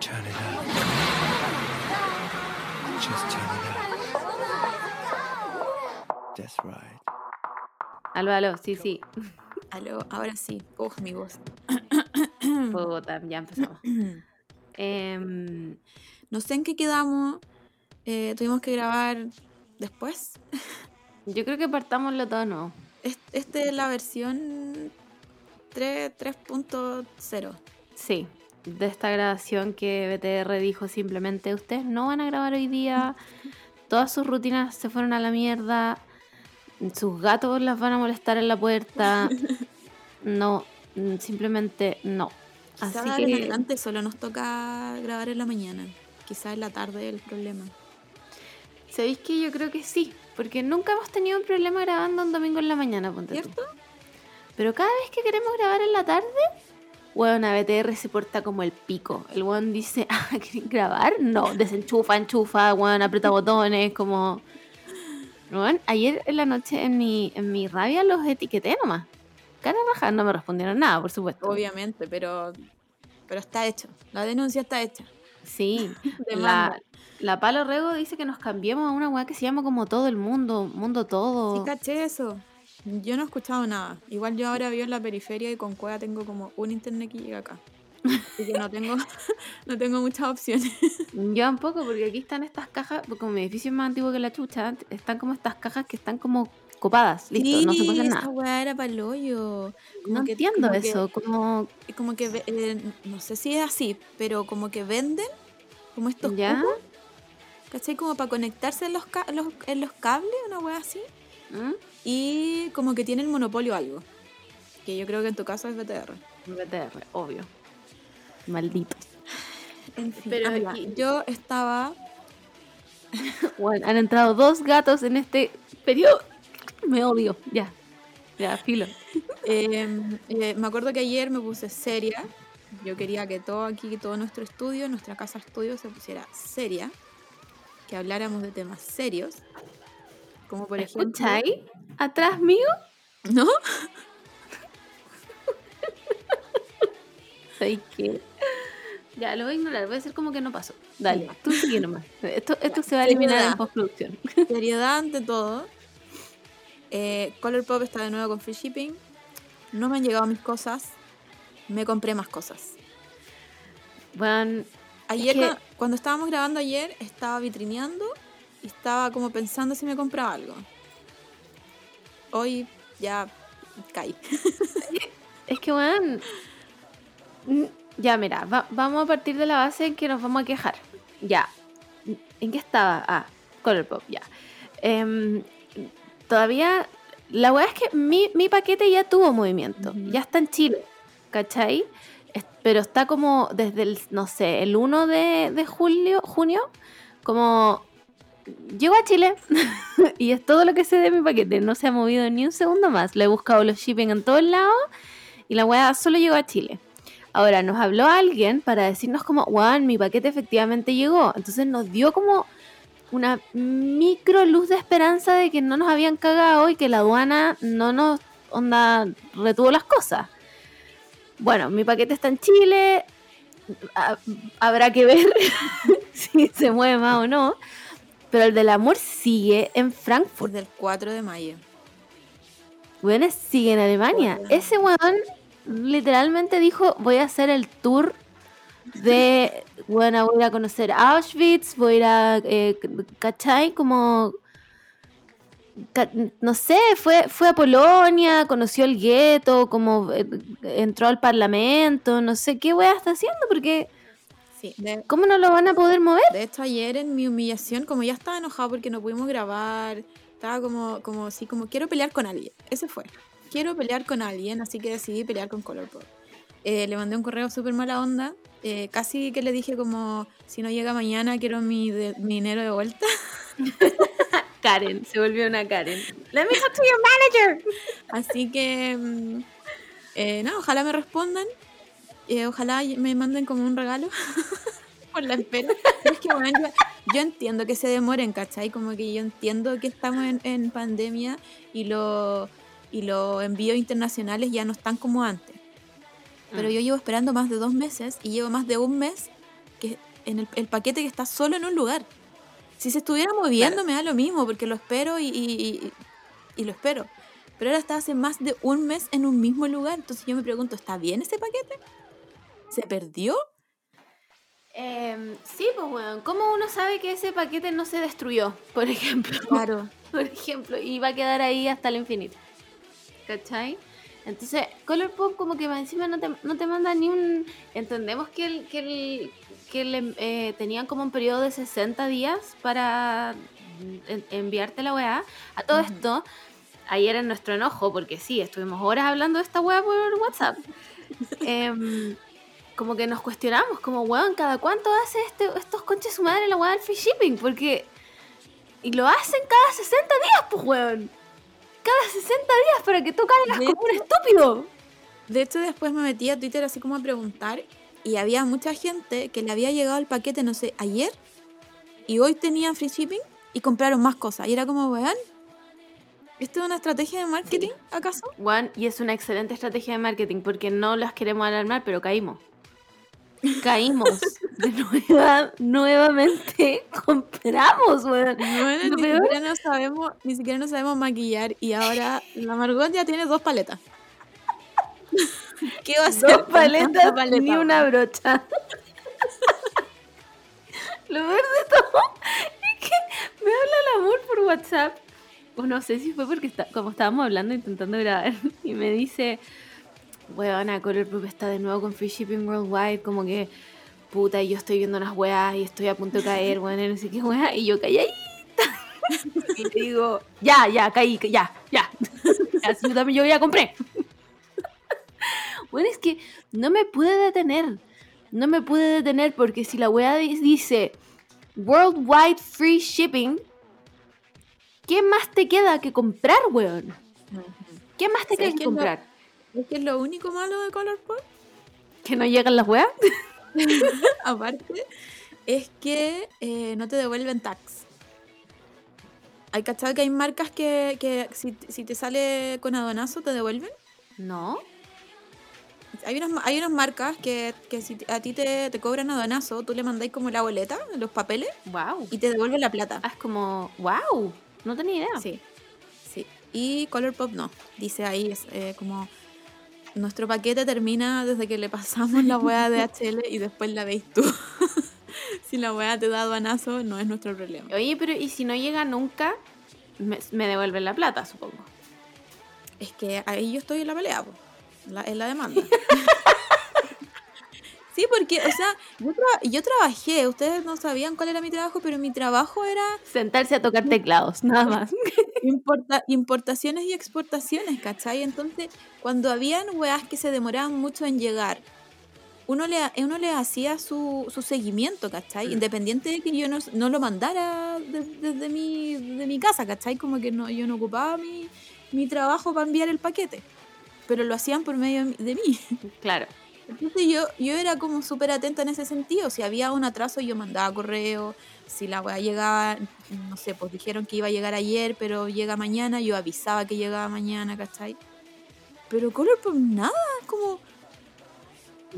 Turn it up. Just turn it up. That's right. Aló, aló, sí, sí. Aló, ahora sí. Uf, mi voz. Puta, ya empezamos. Em, No sé en qué quedamos. eh, tuvimos que grabar después. yo creo que partámoslo todo no. Es- Esta es la versión 3 3.0. Sí, de esta grabación que BTR dijo simplemente, ustedes no van a grabar hoy día, todas sus rutinas se fueron a la mierda, sus gatos las van a molestar en la puerta, no, simplemente no. Quizá Así ahora en que adelante solo nos toca grabar en la mañana. Quizá en la tarde el problema. ¿Sabéis que yo creo que sí? Porque nunca hemos tenido un problema grabando un domingo en la mañana, ponte tú. ¿Cierto? Pero cada vez que queremos grabar en la tarde, weón, a BTR se porta como el pico. El weón dice, ah, ¿quieren grabar? No, desenchufa, enchufa, weón, aprieta botones, como... Weón, ayer en la noche en mi, en mi rabia los etiqueté nomás. Cara raja, no me respondieron nada, por supuesto. Obviamente, pero, pero está hecho. La denuncia está hecha. Sí, la, la Palo Rego dice que nos cambiemos a una weá que se llama como todo el mundo, mundo todo. Sí, caché eso. Yo no he escuchado nada. Igual yo ahora vivo en la periferia y con Cueva tengo como un internet que llega acá. Así que no tengo, no tengo muchas opciones. Yo tampoco, porque aquí están estas cajas, porque como mi edificio es más antiguo que la chucha, están como estas cajas que están como copadas, listo, no se puede hacer esa nada. weá era para el hoyo. Como No que- entiendo como que- eso, como... como que, eh, no sé si es así, pero como que venden como estos ¿Ya? cupos, ¿cachai? Como para conectarse en los, ca- los- en los cables, una wea así. ¿Mm? Y como que tienen monopolio algo. Que yo creo que en tu caso es BTR. BTR, obvio. Maldito. En fin, Pero amiga, aquí- yo estaba... Bueno, han entrado dos gatos en este periodo. Me odio, ya. Ya, filo. eh, eh, me acuerdo que ayer me puse seria. Yo quería que todo aquí, todo nuestro estudio, nuestra casa estudio se pusiera seria. Que habláramos de temas serios. Como por ejemplo... ¿Escucháis? ¿Atrás mío? ¿No? ¿Sabéis qué? Ya, lo voy a ignorar, voy a hacer como que no pasó. Dale, tú sigue nomás. Esto, esto se va a eliminar en Seriedad. postproducción. Seriedad ante todo. Eh, Colourpop está de nuevo con free shipping. No me han llegado mis cosas. Me compré más cosas. Bueno, Ayer, que- cua- cuando estábamos grabando ayer, estaba vitrineando y estaba como pensando si me compraba algo. Hoy ya caí. Es que, weón. Ya, mira, va- vamos a partir de la base en que nos vamos a quejar. Ya. ¿En qué estaba? Ah, Colourpop, ya. Em, todavía. La weá es que mi, mi paquete ya tuvo movimiento. Ujú. Ya está en Chile. ¿Cachai? Pero está como desde el, no sé, el 1 de, de julio, junio, como. Llego a Chile y es todo lo que sé de mi paquete. No se ha movido ni un segundo más. Le he buscado los shipping en todos lados y la weá solo llegó a Chile. Ahora nos habló alguien para decirnos como, weón, mi paquete efectivamente llegó. Entonces nos dio como una micro luz de esperanza de que no nos habían cagado y que la aduana no nos onda retuvo las cosas. Bueno, mi paquete está en Chile. ha- Habrá que ver si se mueve más o no. Pero el del amor sigue en Frankfurt. Desde el 4 de mayo. Bueno, sigue en Alemania. Bueno. Ese weón literalmente dijo, voy a hacer el tour de, bueno, voy a ir a conocer Auschwitz, voy a ir a, eh, ¿cachai? Como, no sé, fue, fue a Polonia, conoció el gueto, como eh, entró al parlamento, no sé qué weá está haciendo, porque Sí. De, ¿cómo no lo van a poder mover? de hecho, ayer en mi humillación, como ya estaba enojado porque no pudimos grabar, estaba como, como así, como quiero pelear con alguien. Ese fue. Quiero pelear con alguien, así que decidí pelear con Colourpop. Eh, le mandé un correo súper mala onda. eh, casi que le dije como, si no llega mañana, quiero mi, de- mi dinero de vuelta. Karen, se volvió una Karen. Let me talk to your manager. Así que, mm, eh, no, ojalá me respondan. eh, ojalá me manden como un regalo por la espera. Es que, bueno, yo, yo entiendo que se demoren, ¿cachai? Como que yo entiendo que estamos en, en pandemia y lo y los envíos internacionales ya no están como antes. Pero Mm. yo llevo esperando más de dos meses y llevo más de un mes que en el, el paquete que está solo en un lugar. Si se estuviera moviendo me da lo mismo porque lo espero y, y- y- y lo espero. Pero ahora está hace más de un mes en un mismo lugar. Entonces yo me pregunto, ¿está bien ese paquete? ¿Se perdió? Em, sí, pues bueno, ¿cómo uno sabe que ese paquete no se destruyó, por ejemplo? Claro. por ejemplo, y va a quedar ahí hasta el infinito. ¿Cachai? Entonces, Colourpop como que encima no te, no te manda ni un... Entendemos que, el, que, el, que le- eh, tenían como un periodo de 60 días para en- enviarte la weá. A todo esto, ayer en nuestro enojo, porque sí, estuvimos horas hablando de esta weá por WhatsApp. em, como que nos cuestionamos, como, weón, ¿cada cuánto hace este, estos conches su madre la weá del free shipping? Porque... Y lo hacen cada 60 días, pues, weón. Cada 60 días para que tú De como un estúpido. De hecho, después me metí a Twitter así como a preguntar y había mucha gente que le había llegado el paquete, no sé, ayer y hoy tenían free shipping y compraron más cosas. Y era como, weón, ¿esto es una estrategia de marketing, acaso? Juan, y es una excelente estrategia de marketing porque no las queremos alarmar, pero caímos. Caímos. De nueva, nuevamente compramos, weón. Bueno, ni siquiera no sabemos, ni siquiera no sabemos maquillar y ahora la Margot ya tiene dos paletas. ¿Qué va a hacer? Dos paletas paleta, ni una brocha. Lo peor de todo es que me habla el amor por WhatsApp. O no sé si fue porque está, como estábamos hablando intentando grabar y me dice, weona, Colourpop está de nuevo con Free Shipping Worldwide, como que puta, y yo estoy viendo unas weas y estoy a punto de caer, weón, y no sé qué wea, y yo calladita. Y le digo, ya, ya, caí, ya, ya. Así yo también, yo ya compré. Bueno, es que no me pude detener. No me pude detener porque si la di- dice Worldwide Free Shipping, ¿qué más te queda que comprar, weón? ¿Qué más te ¿Sabes queda que comprar? Es que es lo único malo de Colourpop, ¿Que no llegan las weas? aparte, es que eh, no te devuelven tax. Hay cachado que hay marcas que, que si, si te sale con aduanazo te devuelven. No. Hay unas, hay unas marcas que, que si a ti te, te cobran aduanazo, tú le mandáis como la boleta, los papeles, Wow. y te devuelven la plata. Ah, es como, wow. No tenía idea. Sí, sí. Y Colourpop no. Dice ahí, es eh, como nuestro paquete termina desde que le pasamos la hueá de HL y después la veis tú. si la hueá te da aduanazo, no es nuestro problema. Oye, pero ¿y si no llega nunca? Me, me devuelven la plata, supongo. Es que ahí yo estoy en la pelea, po, la- en la demanda. sí, porque, o sea, yo, tra- yo trabajé, ustedes no sabían cuál era mi trabajo, pero mi trabajo era Sentarse a tocar teclados, nada más. Importa- importaciones y exportaciones, ¿cachai? Entonces, cuando habían weas que se demoraban mucho en llegar, uno le, uno le hacía su, su seguimiento, ¿cachai? Mm. Independiente de que yo no, no lo mandara de- desde mi, de mi casa, ¿cachai? Como que no, yo no ocupaba mi, mi trabajo para enviar el paquete, pero lo hacían por medio de mí. Claro. Entonces yo, yo era como súper atenta en ese sentido. Si había un atraso, yo mandaba correo. Si la weá llegaba, no sé, pues dijeron que iba a llegar ayer, pero llega mañana, yo avisaba que llegaba mañana, ¿cachai? Pero Color, pues nada, como.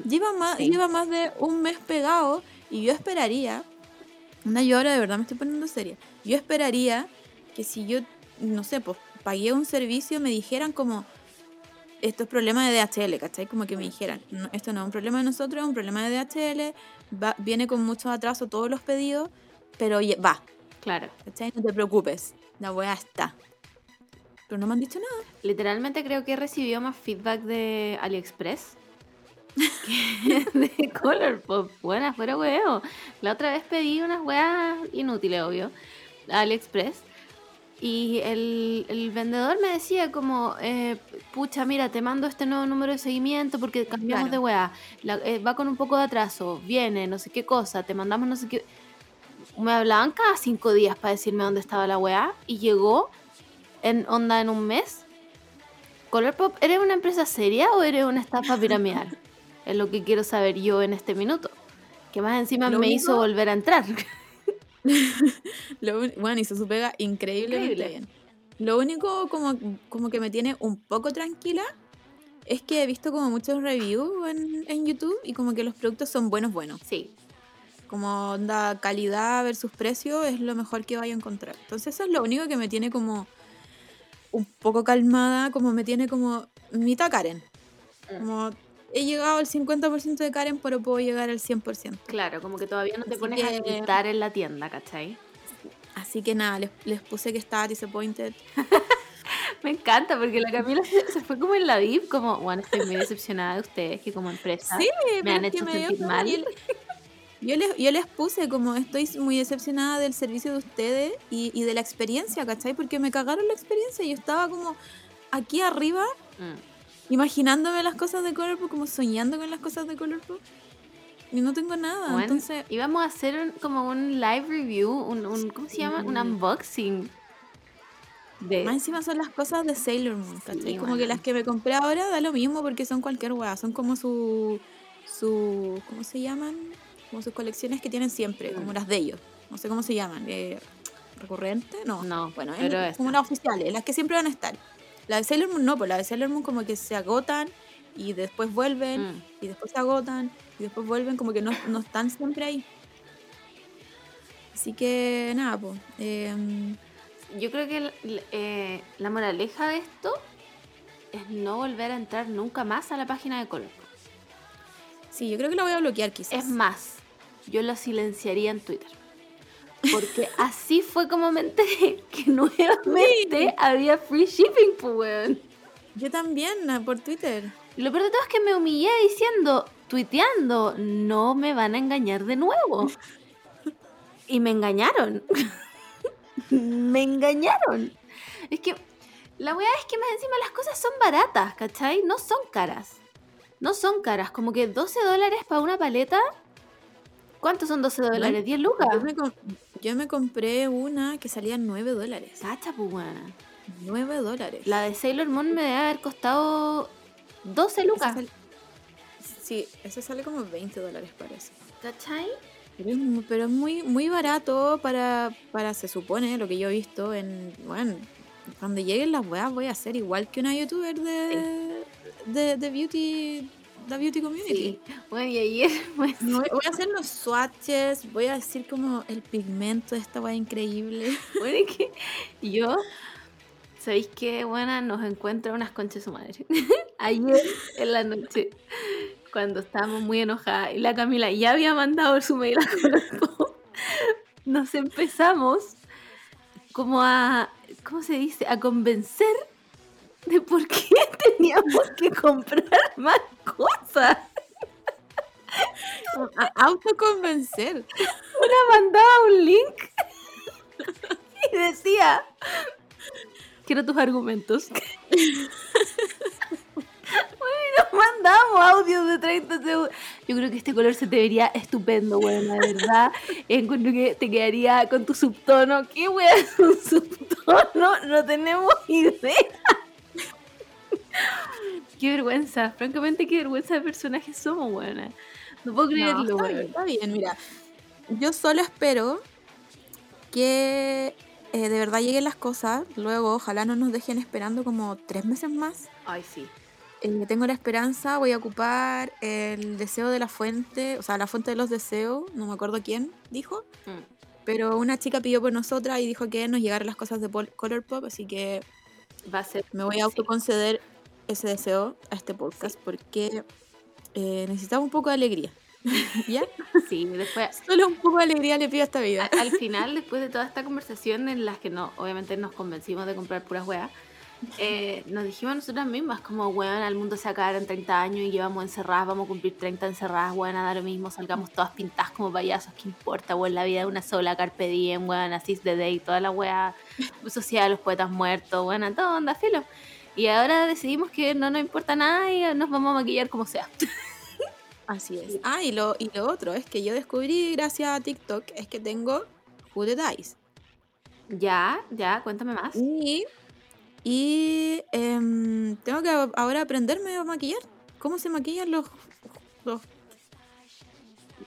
Lleva más, Sí. lleva más de un mes pegado y yo esperaría. Una yo ahora de verdad me estoy poniendo seria. Yo esperaría que si yo, no sé, pues pagué un servicio, me dijeran como esto es problema de DHL, ¿cachai? Como que me dijeran, "No, esto no es un problema de nosotros, es un problema de DHL, va- viene con mucho atraso todos los pedidos, pero va, Claro. ¿cachai? No te preocupes, la weá está. Pero no me han dicho nada. Literalmente creo que he recibido más feedback de AliExpress que de Colourpop. Buena, fuera huevo. La otra vez pedí unas weas inútiles, obvio, a AliExpress. Y el, el vendedor me decía como, eh, pucha, mira, te mando este nuevo número de seguimiento porque cambiamos Claro. de wea. La- eh, va con un poco de atraso, viene, no sé qué cosa, te mandamos no sé qué. Me hablaban cada cinco días para decirme dónde estaba la wea y llegó en onda en un mes. Colourpop, ¿eres una empresa seria o eres una estafa piramidal? es lo que quiero saber yo en este minuto. Que más encima Lo me único- hizo volver a entrar. Lo bueno, hizo su pega increíblemente Increíble. bien. Lo único como, como que me tiene un poco tranquila es que he visto como muchos reviews en, en YouTube y como que los productos son buenos, buenos. Sí. Como onda calidad versus precio es lo mejor que vaya a encontrar. Entonces eso es lo único que me tiene como un poco calmada, como me tiene como mitad Karen. Como he llegado al 50% de Karen, pero puedo llegar al 100%. Claro, como que todavía no te Así pones a gritar en la tienda, ¿cachai? Así que nada, les, les puse que estaba disappointed. Me encanta porque la Camila se, se fue como en la VIP, como, bueno, estoy muy decepcionada de ustedes que como empresa Sí, me han hecho sentir mal. Yo, le- yo les, yo les puse como estoy muy decepcionada del servicio de ustedes y, y de la experiencia, ¿cachai? Porque me cagaron la experiencia. Yo estaba como aquí arriba Mm. Imaginándome las cosas de Colorpop, como soñando con las cosas de Colorpop. Y no tengo nada. Bueno, Entonces, íbamos a hacer un- como un live review, un, un- ¿cómo se llama? Un unboxing. De, más encima son las cosas de Sailor Moon, ¿cachai? Sí, como bueno. que las que me compré ahora da lo mismo porque son cualquier weá. Son como su. su ¿Cómo se llaman? Como sus colecciones que tienen siempre, como Mm. las de ellos. No sé cómo se llaman. Eh, ¿Recurrente? No. No, Bueno, es como las oficiales, las que siempre van a estar. La de Sailor Moon no, pues la de Sailor Moon como que se agotan y después vuelven Mm. y después se agotan y después vuelven como que no, no están siempre ahí. Así que nada, pues. em, Yo creo que eh, la moraleja de esto es no volver a entrar nunca más a la página de Color. sí, yo creo que la voy a bloquear quizás. Es más, yo lo silenciaría en Twitter. Porque así fue como me enteré que nuevamente había free shipping, pues, weón. Yo también, ah, por Twitter. Y lo peor de todo es que me humillé diciendo, tuiteando, no me van a engañar de nuevo. Y me engañaron. me engañaron. Es que la weá es que más encima las cosas son baratas, ¿cachai? No son caras. No son caras. Como que 12 dólares para una paleta. ¿Cuántos son 12 dólares? ¿10 lucas? Yo me, com- yo me compré una que salía 9 dólares. Cacha, pues, weona. 9 dólares. La de Sailor Moon me debe haber costado 12 Esa lucas. Sí, esa sale como 20 dólares parece. ¿Cachai? Pero es, mu- pero es muy, muy barato para, para, se supone, lo que yo he visto en, bueno, cuando lleguen las weas voy a ser igual que una youtuber de, de, de beauty, de beauty community. Sí. Bueno, y ayer, pues, No, Voy voy a hacer los swatches, voy a decir como el pigmento de esta wea increíble. bueno, es que yo, ¿sabéis qué buena nos encuentra unas conchas su madre? ayer en la noche, cuando estábamos muy enojadas y la Camila ya había mandado su mail a nos empezamos como a, ¿cómo se dice? A convencer de por qué teníamos que comprar más cosas. Autoconvencer. Una mandaba un link y decía, quiero tus argumentos. Bueno, mandamos audios de 30 segundos. Yo creo que este color se te vería estupendo, bueno, la verdad. Encuentro que te quedaría con tu subtono. ¿Qué wea es un subtono? No tenemos idea. Qué vergüenza, francamente, qué vergüenza de personajes somos, buena. No puedo No, creerlo, está, weón. bien, está bien, mira. Yo solo espero que eh, de verdad lleguen las cosas. Luego, ojalá no nos dejen esperando como tres meses más. Ay, sí. Eh, tengo la esperanza, voy a ocupar el deseo de la fuente, o sea, la fuente de los deseos, no me acuerdo quién dijo, Mm. pero una chica pidió por nosotras y dijo que nos llegaran las cosas de Pol- Colourpop, así que Va a ser. me voy a autoconceder ese deseo a este podcast porque eh, necesitamos un poco de alegría. ¿Ya? Sí, después Solo un poco de alegría le pido a esta vida. a- al final, después de toda esta conversación en las que no, obviamente nos convencimos de comprar puras weas, eh, nos dijimos nosotras mismas como, weón, al mundo se acabará en 30 años y llevamos encerradas, vamos a cumplir 30 encerradas, weón, a dar lo mismo, salgamos todas pintadas como payasos, ¿qué importa, weón? La vida es una sola, carpe diem, weón, así de day, toda la wea social, los poetas muertos, weón, a todo onda, filo. Y ahora decidimos que no nos importa nada y nos vamos a maquillar como sea. Así es. Ah, y lo, y lo otro es que yo descubrí gracias a TikTok es que tengo Who the Dice. Ya, ya, cuéntame más. Y, y em, tengo que ahora aprenderme a maquillar. ¿Cómo se maquillan los, los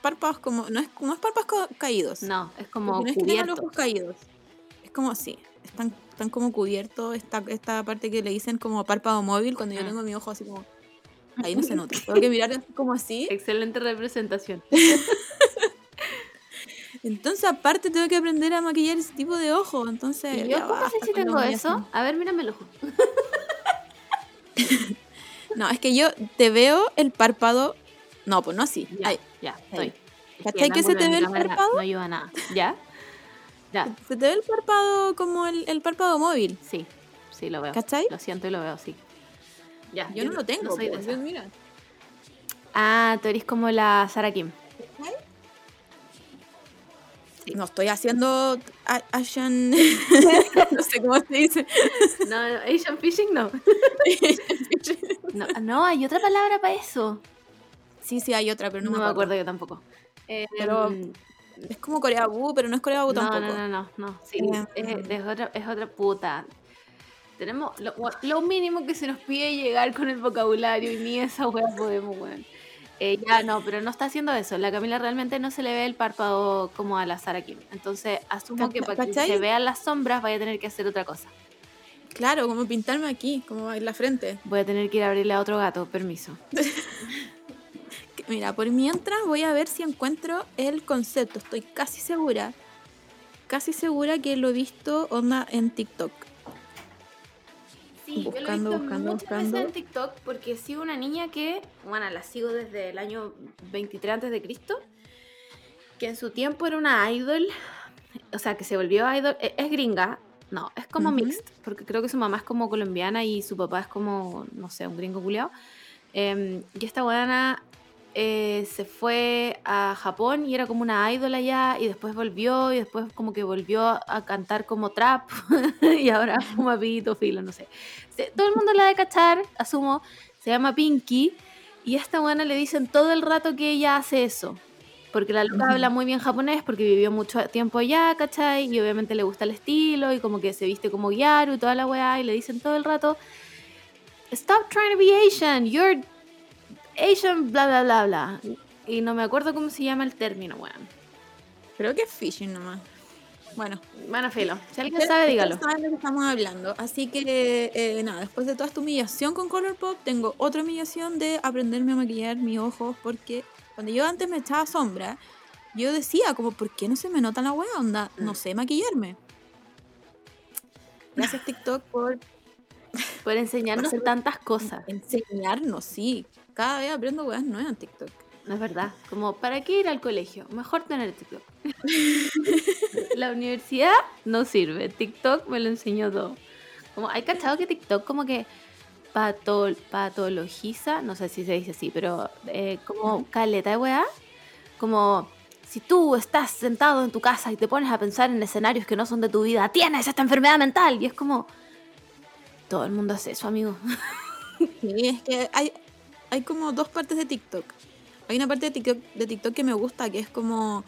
párpados? Como, no, es, no es párpados ca- caídos. No, es como no es que tengan los ojos caídos. Es como, sí, están, están como cubiertos esta, esta parte que le dicen como párpado móvil cuando yo Ah. tengo mi ojo así como... Ahí no se nota. Tengo que mirar como así. Excelente representación. Entonces aparte tengo que aprender a maquillar ese tipo de ojo. Entonces... ¿Y ya yo cómo sé si tengo eso? A ver, mírame el ojo. No, es que yo te veo el párpado... No, pues no así. Ya, Ahí. ya, estoy. ¿Cachai que se te ve el párpado? No ayuda a nada. ¿Ya? Ya, Se te ve el párpado como el, el párpado móvil. sí. Sí, lo veo. ¿Cachai? Lo siento y lo veo, sí. Ya, Yo no lo tengo. soy de pues, mira. Ah, tú eres como la Sara Kim. Sí. No estoy haciendo Asian. no sé cómo se dice. No, no, Asian Fishing no. no. No, hay otra palabra para eso. sí, sí, hay otra, pero No, no, me acuerdo yo tampoco. Eh, Pero mm, Es como Corea Bu, pero no es Corea Bu no, tampoco. no, no, no, no. Sí, Eh, es, es otra, es otra puta. Tenemos lo, lo mínimo que se nos pide llegar con el vocabulario y ni esa wea podemos, weón. Eh, ya no, pero no está haciendo eso. La Camila realmente no se le ve el párpado como a la Sara Kim. Entonces asumo que para que ¿Cachai? se vean las sombras vaya a tener que hacer otra cosa. Claro, como pintarme aquí, como en la frente. Voy a tener que ir a abrirle a otro gato, permiso. Mira, por mientras voy a ver si encuentro el concepto. Estoy casi segura, casi segura que lo he visto onda en TikTok. Sí, Buscando, yo lo he visto buscando, muchas buscando. veces en TikTok porque sigo una niña que, bueno, la sigo desde el año 23 antes de Cristo, que en su tiempo era una idol, o sea, que se volvió idol, e- es gringa, no, es como mixed, porque creo que su mamá es como colombiana y su papá es como, no sé, un gringo culiao. Em, y esta buena se fue a Japón y era como una idol allá y después volvió y después como que volvió a cantar como trap y ahora fuma pito filo, no sé. Todo el mundo la de cachar, asumo, se llama Pinky y a esta buena le dicen todo el rato que ella hace eso. Porque la loca habla muy bien japonés porque vivió mucho tiempo allá, ¿cachai? Y obviamente le gusta el estilo y como que se viste como Gyaru y toda la weá y le dicen todo el rato Stop trying to be Asian, you're Asian, bla bla bla bla. Y no me acuerdo cómo se llama el término, weón. Creo que es phishing nomás. Bueno, Bueno, filo. Si alguien sabe, dígalo. saben de lo que estamos hablando. Así que, eh, nada, después de toda esta humillación con Colourpop, tengo otra humillación de aprenderme a maquillar mis ojos porque cuando yo antes me echaba sombra, yo decía como, ¿por qué no se me nota la wea? Onda, no Mm. sé maquillarme. Gracias TikTok por Por enseñarnos tantas cosas. enseñarnos, sí. Cada vez aprendo weas nuevas en TikTok. No es verdad. Como, ¿para qué ir al colegio? Mejor tener TikTok. La universidad no sirve. TikTok me lo enseñó todo. Como, ¿hay cachado que TikTok como que patol patologiza? No sé si se dice así, pero eh, como caleta de weá. Como, si tú estás sentado en tu casa y te pones a pensar en escenarios que no son de tu vida, tienes esta enfermedad mental. Y es como, todo el mundo hace eso, amigo. Sí, es que hay, hay como dos partes de TikTok. Hay una parte de TikTok, de TikTok que me gusta, que es como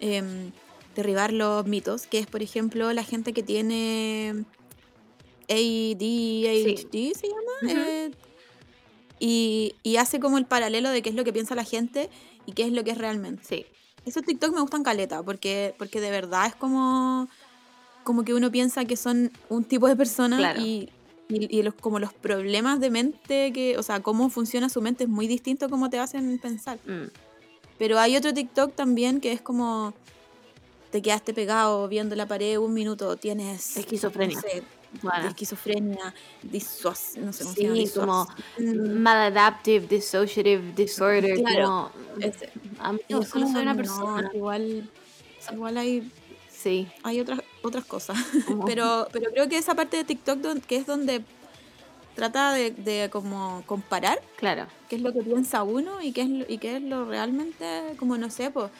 em, derribar los mitos, que es, por ejemplo, la gente que tiene ADHD, se llama. Eh, y, y hace como el paralelo de qué es lo que piensa la gente y qué es lo que es realmente. Sí. Esos TikTok me gustan caleta, porque, porque de verdad es como, como que uno piensa que son un tipo de persona Claro. y, y, y los, como los problemas de mente, que, o sea, cómo funciona su mente es muy distinto a cómo te hacen pensar. Mm. Pero hay otro TikTok también que es como te quedaste pegado viendo la pared un minuto, tienes Esquizofrenia. no sé, Bueno. esquizofrenia, disuas, no sé cómo se Sí, llama, disuas- como Mm, maladaptive, dissociative disorder. Claro, como, como, soy una no, persona. igual, igual hay Sí. hay otras otras cosas. Pero, pero creo que esa parte de TikTok don- que es donde trata de, de como comparar Claro. qué es lo que piensa uno y qué es lo, y qué es lo realmente, como no sé, pues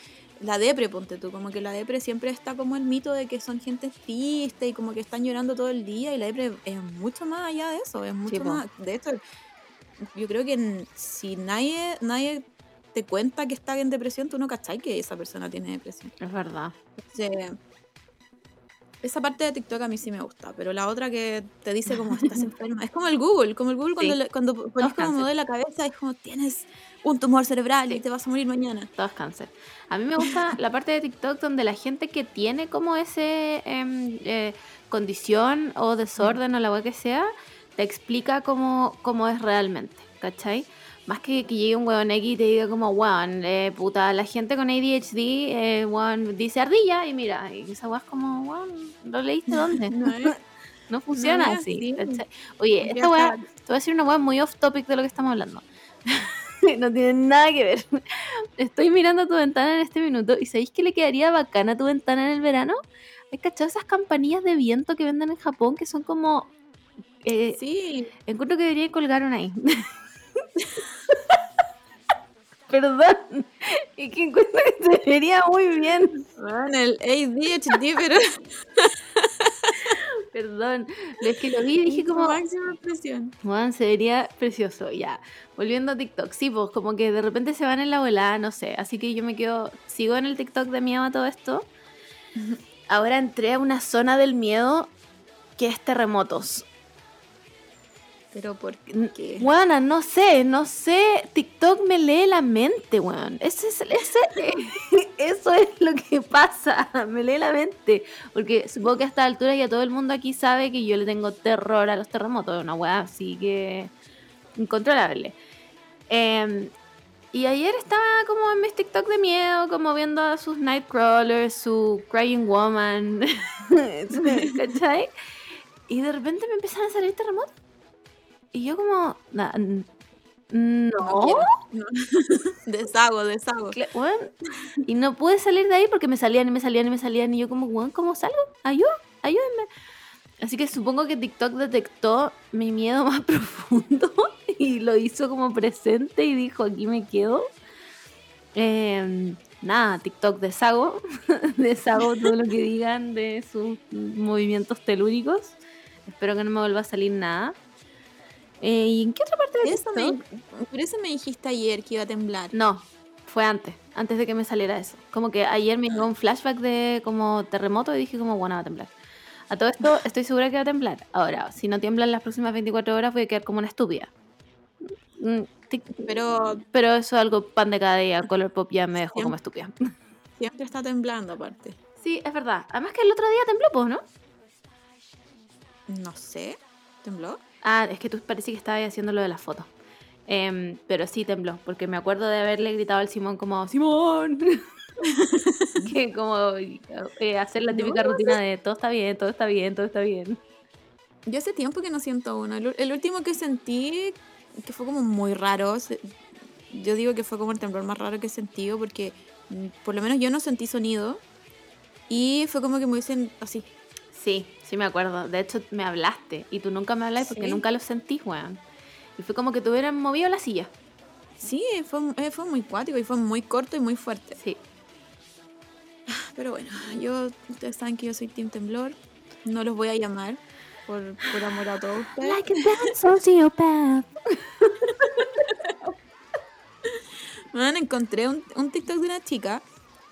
la depre, ponte tú, como que la depre siempre está como el mito de que son gente triste y como que están llorando todo el día y la depre es mucho más allá de eso, es mucho más, de esto, yo creo que si nadie, nadie te cuenta que está en depresión, tú no cachai que esa persona tiene depresión. Es verdad. Entonces, Esa parte de TikTok a mí sí me gusta, pero la otra que te dice como estás enferma, es como el Google, como el Google cuando, Sí. le- cuando pones como de la cabeza, es como tienes un tumor cerebral y te vas a morir mañana. Todo es cáncer. A mí me gusta la parte de TikTok donde la gente que tiene como ese em, eh, condición o desorden o la wea que sea, te explica cómo, cómo es realmente, ¿cachai? Más que que llegue un weón X y te diga como, weón, eh, puta, la gente con ADHD, eh, weón, dice ardilla y mira, y esa weá es como, weón, ¿lo leíste dónde? No es- No funciona No así. Oye, esta está. te voy a decir una weá muy off topic de lo que estamos hablando. no tiene nada que ver. Estoy mirando tu ventana en este minuto y ¿sabéis que le quedaría bacana a tu ventana en el verano? ¿Has cachado esas campanillas de viento que venden en Japón que son como... eh, Sí, Encuentro que debería colgar una ahí. Perdón. Es que encuentro que se vería muy bien. bueno, el ADHD, pero Perdón. Es que lo vi y dije como... máxima expresión. Juan, se vería precioso, ya. Volviendo a TikTok, sí, pues como que de repente se van en la volada, no sé. Así que yo me quedo, sigo en el TikTok de miedo a todo esto. Ahora entré a una zona del miedo que es terremotos. Pero ¿por qué? Juana, no sé, no sé. TikTok me lee la mente, weón. Ese es, ese, eso es lo que pasa. Me lee la mente. Porque supongo que a esta altura ya todo el mundo aquí sabe que yo le tengo terror a los terremotos. Una weá así que. incontrolable. Eh, y ayer estaba como en mis TikTok de miedo, como viendo a sus Nightcrawlers, su Crying Woman. ¿Cachai? Y de repente me empezaron a salir terremotos. Y yo como, na- no, quiero. No. deshago, deshago. Y no pude salir de ahí porque me salían y me salían y me salían. Y yo como, weón, ¿cómo salgo? Ayuda, ayúdenme. Así que supongo que TikTok detectó mi miedo más profundo y lo hizo como presente y dijo, aquí me quedo. Eh, nada, TikTok deshago, deshago todo lo que digan de sus movimientos telúricos. Espero que no me vuelva a salir nada. Eh, ¿Y en qué otra parte de Eso me, por eso me dijiste ayer que iba a temblar. No, fue antes, antes de que me saliera eso. Como que ayer me llegó un flashback de como terremoto y dije como, bueno, va a temblar. A todo esto estoy segura que va a temblar. Ahora, si no tiembla en las próximas 24 horas voy a quedar como una estúpida. Mm, Pero Pero eso es algo pan de cada día. Color Pop ya me dejó como estúpida. siempre está temblando aparte. Sí, es verdad. Además que el otro día tembló, ¿no? No sé. ¿Tembló? Ah, es que tú parece que estabas haciendo lo de las fotos. Em, pero sí tembló, porque me acuerdo de haberle gritado al Simón como, ¡Simón! que como eh, hacer la típica No, rutina de todo está bien, todo está bien, todo está bien. Yo hace tiempo que no siento uno. El, el último que sentí, que fue como muy raro, yo digo que fue como el temblor más raro que he sentido porque mm, por lo menos yo no sentí sonido y fue como que me dicen así. Sí, sí me acuerdo. De hecho, me hablaste y tú nunca me hablaste porque nunca lo sentís, weón. Y fue como que te hubieran movido la silla. Sí, fue, eh, fue muy cuático y fue muy corto y muy fuerte. Sí. Pero bueno, yo, ustedes saben que yo soy Team Temblor. No los voy a llamar por, por amor a todos ustedes. Like a sociopath. Man, encontré un, un TikTok de una chica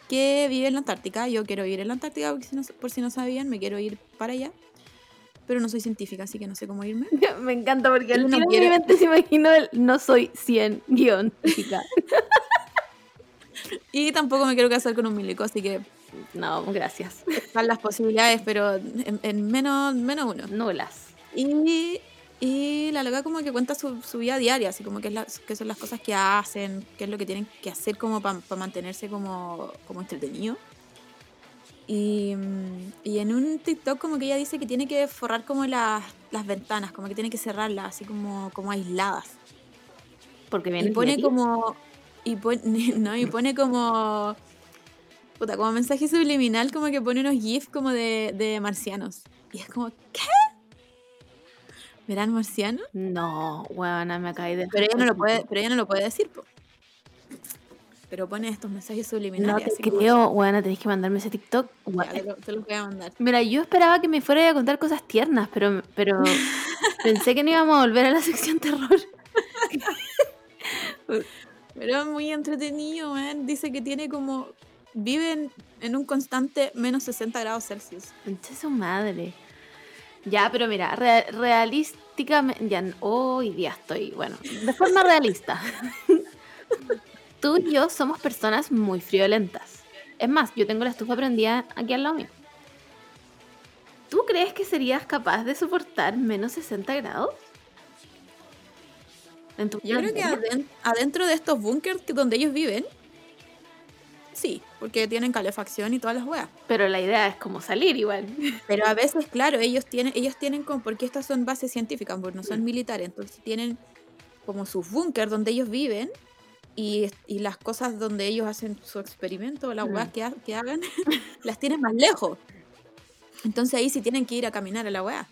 que vive en la Antártica. Yo quiero ir en la Antártica, porque si no- por si no sabían, me quiero ir para allá. Pero no soy científica, así que no sé cómo irme. Me encanta porque al no quiero- se imaginó el no soy 100 guion. Y tampoco me quiero casar con un milico, así que No, gracias. están las posibilidades, pero en, en menos, menos uno. Nulas. Y, y la loca como que cuenta su, su vida diaria, así como que, es las, que son las cosas que hacen, qué es lo que tienen que hacer como para mantenerse como, como entretenido. Y, y en un TikTok como que ella dice que tiene que forrar como las, las ventanas, como que tiene que cerrarlas, así como, como aisladas. Porque viene Y pone como... Y pone, no, y pone como... Puta, como mensaje subliminal, como que pone unos gifs como de, de marcianos. Y es como, ¿qué? ¿Verán marciano? No, huevona, me caí de. Pero ella no lo puede, pero ella no lo puede decir, po. Pero pone estos mensajes No subliminales. te así como, creo, huevona, tenés que mandarme ese TikTok. ya, te, lo, te los voy a mandar. Mira, yo esperaba que me fuera a contar cosas tiernas, pero, pero pensé que no íbamos a volver a la sección terror. Pero es muy entretenido, man. Dice que tiene como... viven en un constante menos 60 grados Celsius. Concha su madre. Ya, pero mira, re- realísticamente. Ya, hoy día estoy. Bueno, de forma realista. Tú y yo somos personas muy friolentas. Es más, yo tengo la estufa prendida aquí al lado mío. ¿Tú crees que serías capaz de soportar menos 60 grados? Yo creo que adentro de estos búnkers donde ellos viven, sí, porque tienen calefacción y todas las weas. Pero la idea es como salir igual. Pero a veces, claro, ellos tienen, ellos tienen como, porque estas son bases científicas, porque no son Mm. militares, entonces tienen como sus búnkers donde ellos viven y, y las cosas donde ellos hacen su experimento, las Mm. weas que, ha- que hagan, las tienen más lejos. Entonces ahí sí tienen que ir a caminar a la wea.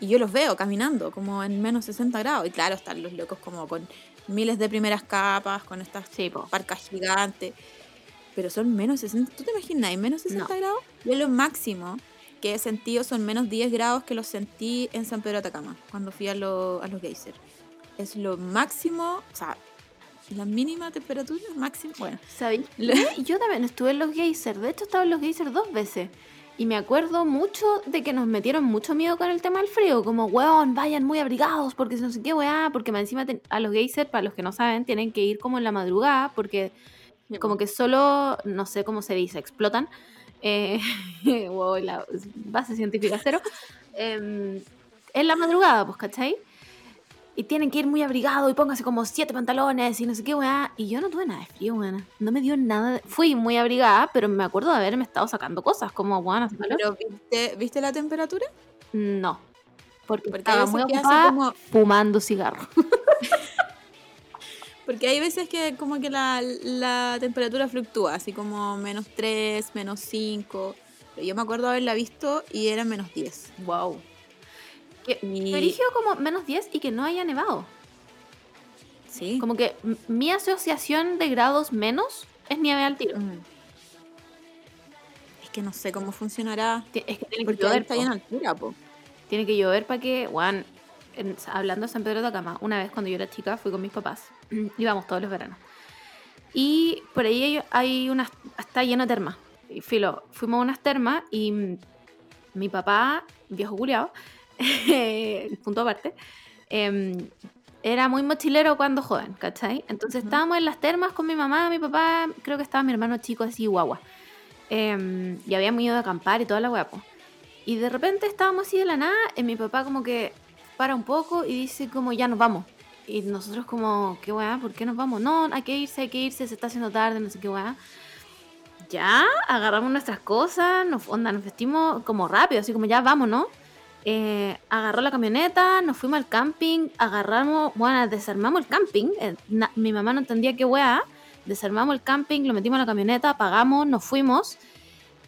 Y yo los veo caminando como en menos 60 grados. Y claro, están los locos como con miles de primeras capas, con estas Sí, parcas gigantes. Pero son menos 60. ¿Tú te imaginas? ¿Menos 60 No. grados? Yo lo máximo que he sentido son menos 10 grados que los sentí en San Pedro de Atacama, cuando fui a, lo- a los geysers. Es lo máximo, o sea, la mínima temperatura máxima. Bueno, ¿Sabéis? Yo también estuve en los geysers. De hecho, estaba en los geysers dos veces. Y me acuerdo mucho de que nos metieron mucho miedo con el tema del frío. Como, weón, vayan muy abrigados porque no sé qué, weá. Porque más encima ten- a los geysers, para los que no saben, tienen que ir como en la madrugada. Porque como que solo, no sé cómo se dice, explotan. Eh, wow, la base científica cero. Em, en la madrugada, pues, ¿cachai? Y tienen que ir muy abrigados y pónganse como siete pantalones y no sé qué, weá. Y yo no tuve nada de frío, weá. No me dio nada. de- Fui muy abrigada, pero me acuerdo de haberme estado sacando cosas como, weá, calor. Pero ¿viste, ¿viste la temperatura? No. Porque, Porque estaba muy ocupada como- fumando cigarro. Porque hay veces que como que la, la temperatura fluctúa, así como menos 3, menos 5. Pero yo me acuerdo haberla visto y era menos 10. Wow. Que, como menos 10 y que no haya nevado. Sí. Como que mi asociación de grados menos es nieve al tiro. Mm. Es que no sé cómo funcionará. Ti- Es que tiene que Porque llover. está po. en altura, po. Tiene que llover para que, Juan, hablando de San Pedro de Atacama, una vez cuando yo era chica fui con mis papás, íbamos todos los veranos. Y por ahí hay, hay unas, está lleno de termas. Y filo, fuimos a unas termas y mm, mi papá, viejo culiao, punto aparte, em, era muy mochilero cuando joven, ¿cachai? Entonces estábamos en las termas con mi mamá, mi papá, creo que estaba mi hermano chico así, guagua. Em, y habíamos ido a acampar y toda la hueá, po. Y de repente estábamos así de la nada, y mi papá como que para un poco y dice como ya nos vamos. Y nosotros como, ¿qué weá? ¿Por qué nos vamos? No, hay que irse, hay que irse, se está haciendo tarde, no sé qué weá. Ya, agarramos nuestras cosas, nos, onda, nos vestimos como rápido, así como ya vámonos. Eh, agarró la camioneta, nos fuimos al camping, agarramos, bueno, desarmamos el camping. eh, na- mi mamá no entendía qué weá. Desarmamos el camping, lo metimos en la camioneta, apagamos, nos fuimos.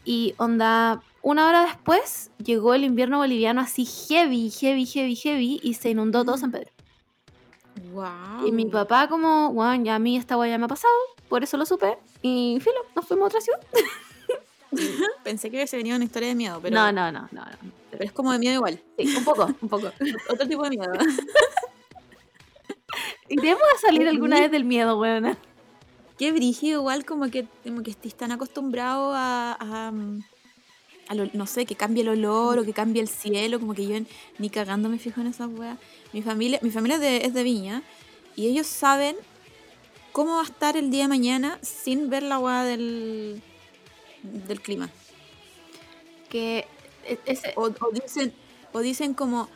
Y onda, una hora después llegó el invierno boliviano así heavy, heavy, heavy, heavy y se inundó todo San Pedro. Wow. Y mi papá como, bueno, ya a mí esta weá ya me ha pasado, por eso lo supe. Y filo, nos fuimos a otra ciudad. Pensé que hubiese venido una historia de miedo, pero, no, no, no, no, no. Pero es como de miedo igual. Sí, un poco, un poco. Otro tipo de miedo. Iremos a salir alguna vez del miedo, weón. Qué brígido, igual como que, como que estés tan acostumbrado a, a, mm, a lo- no sé, que cambie el olor o que cambie el cielo, como que yo ni cagando me fijo en esas weas. Mi familia, mi familia es de, es de Viña y ellos saben cómo va a estar el día de mañana sin ver la wea del, del clima. Que ese, O, o dicen, o dicen como,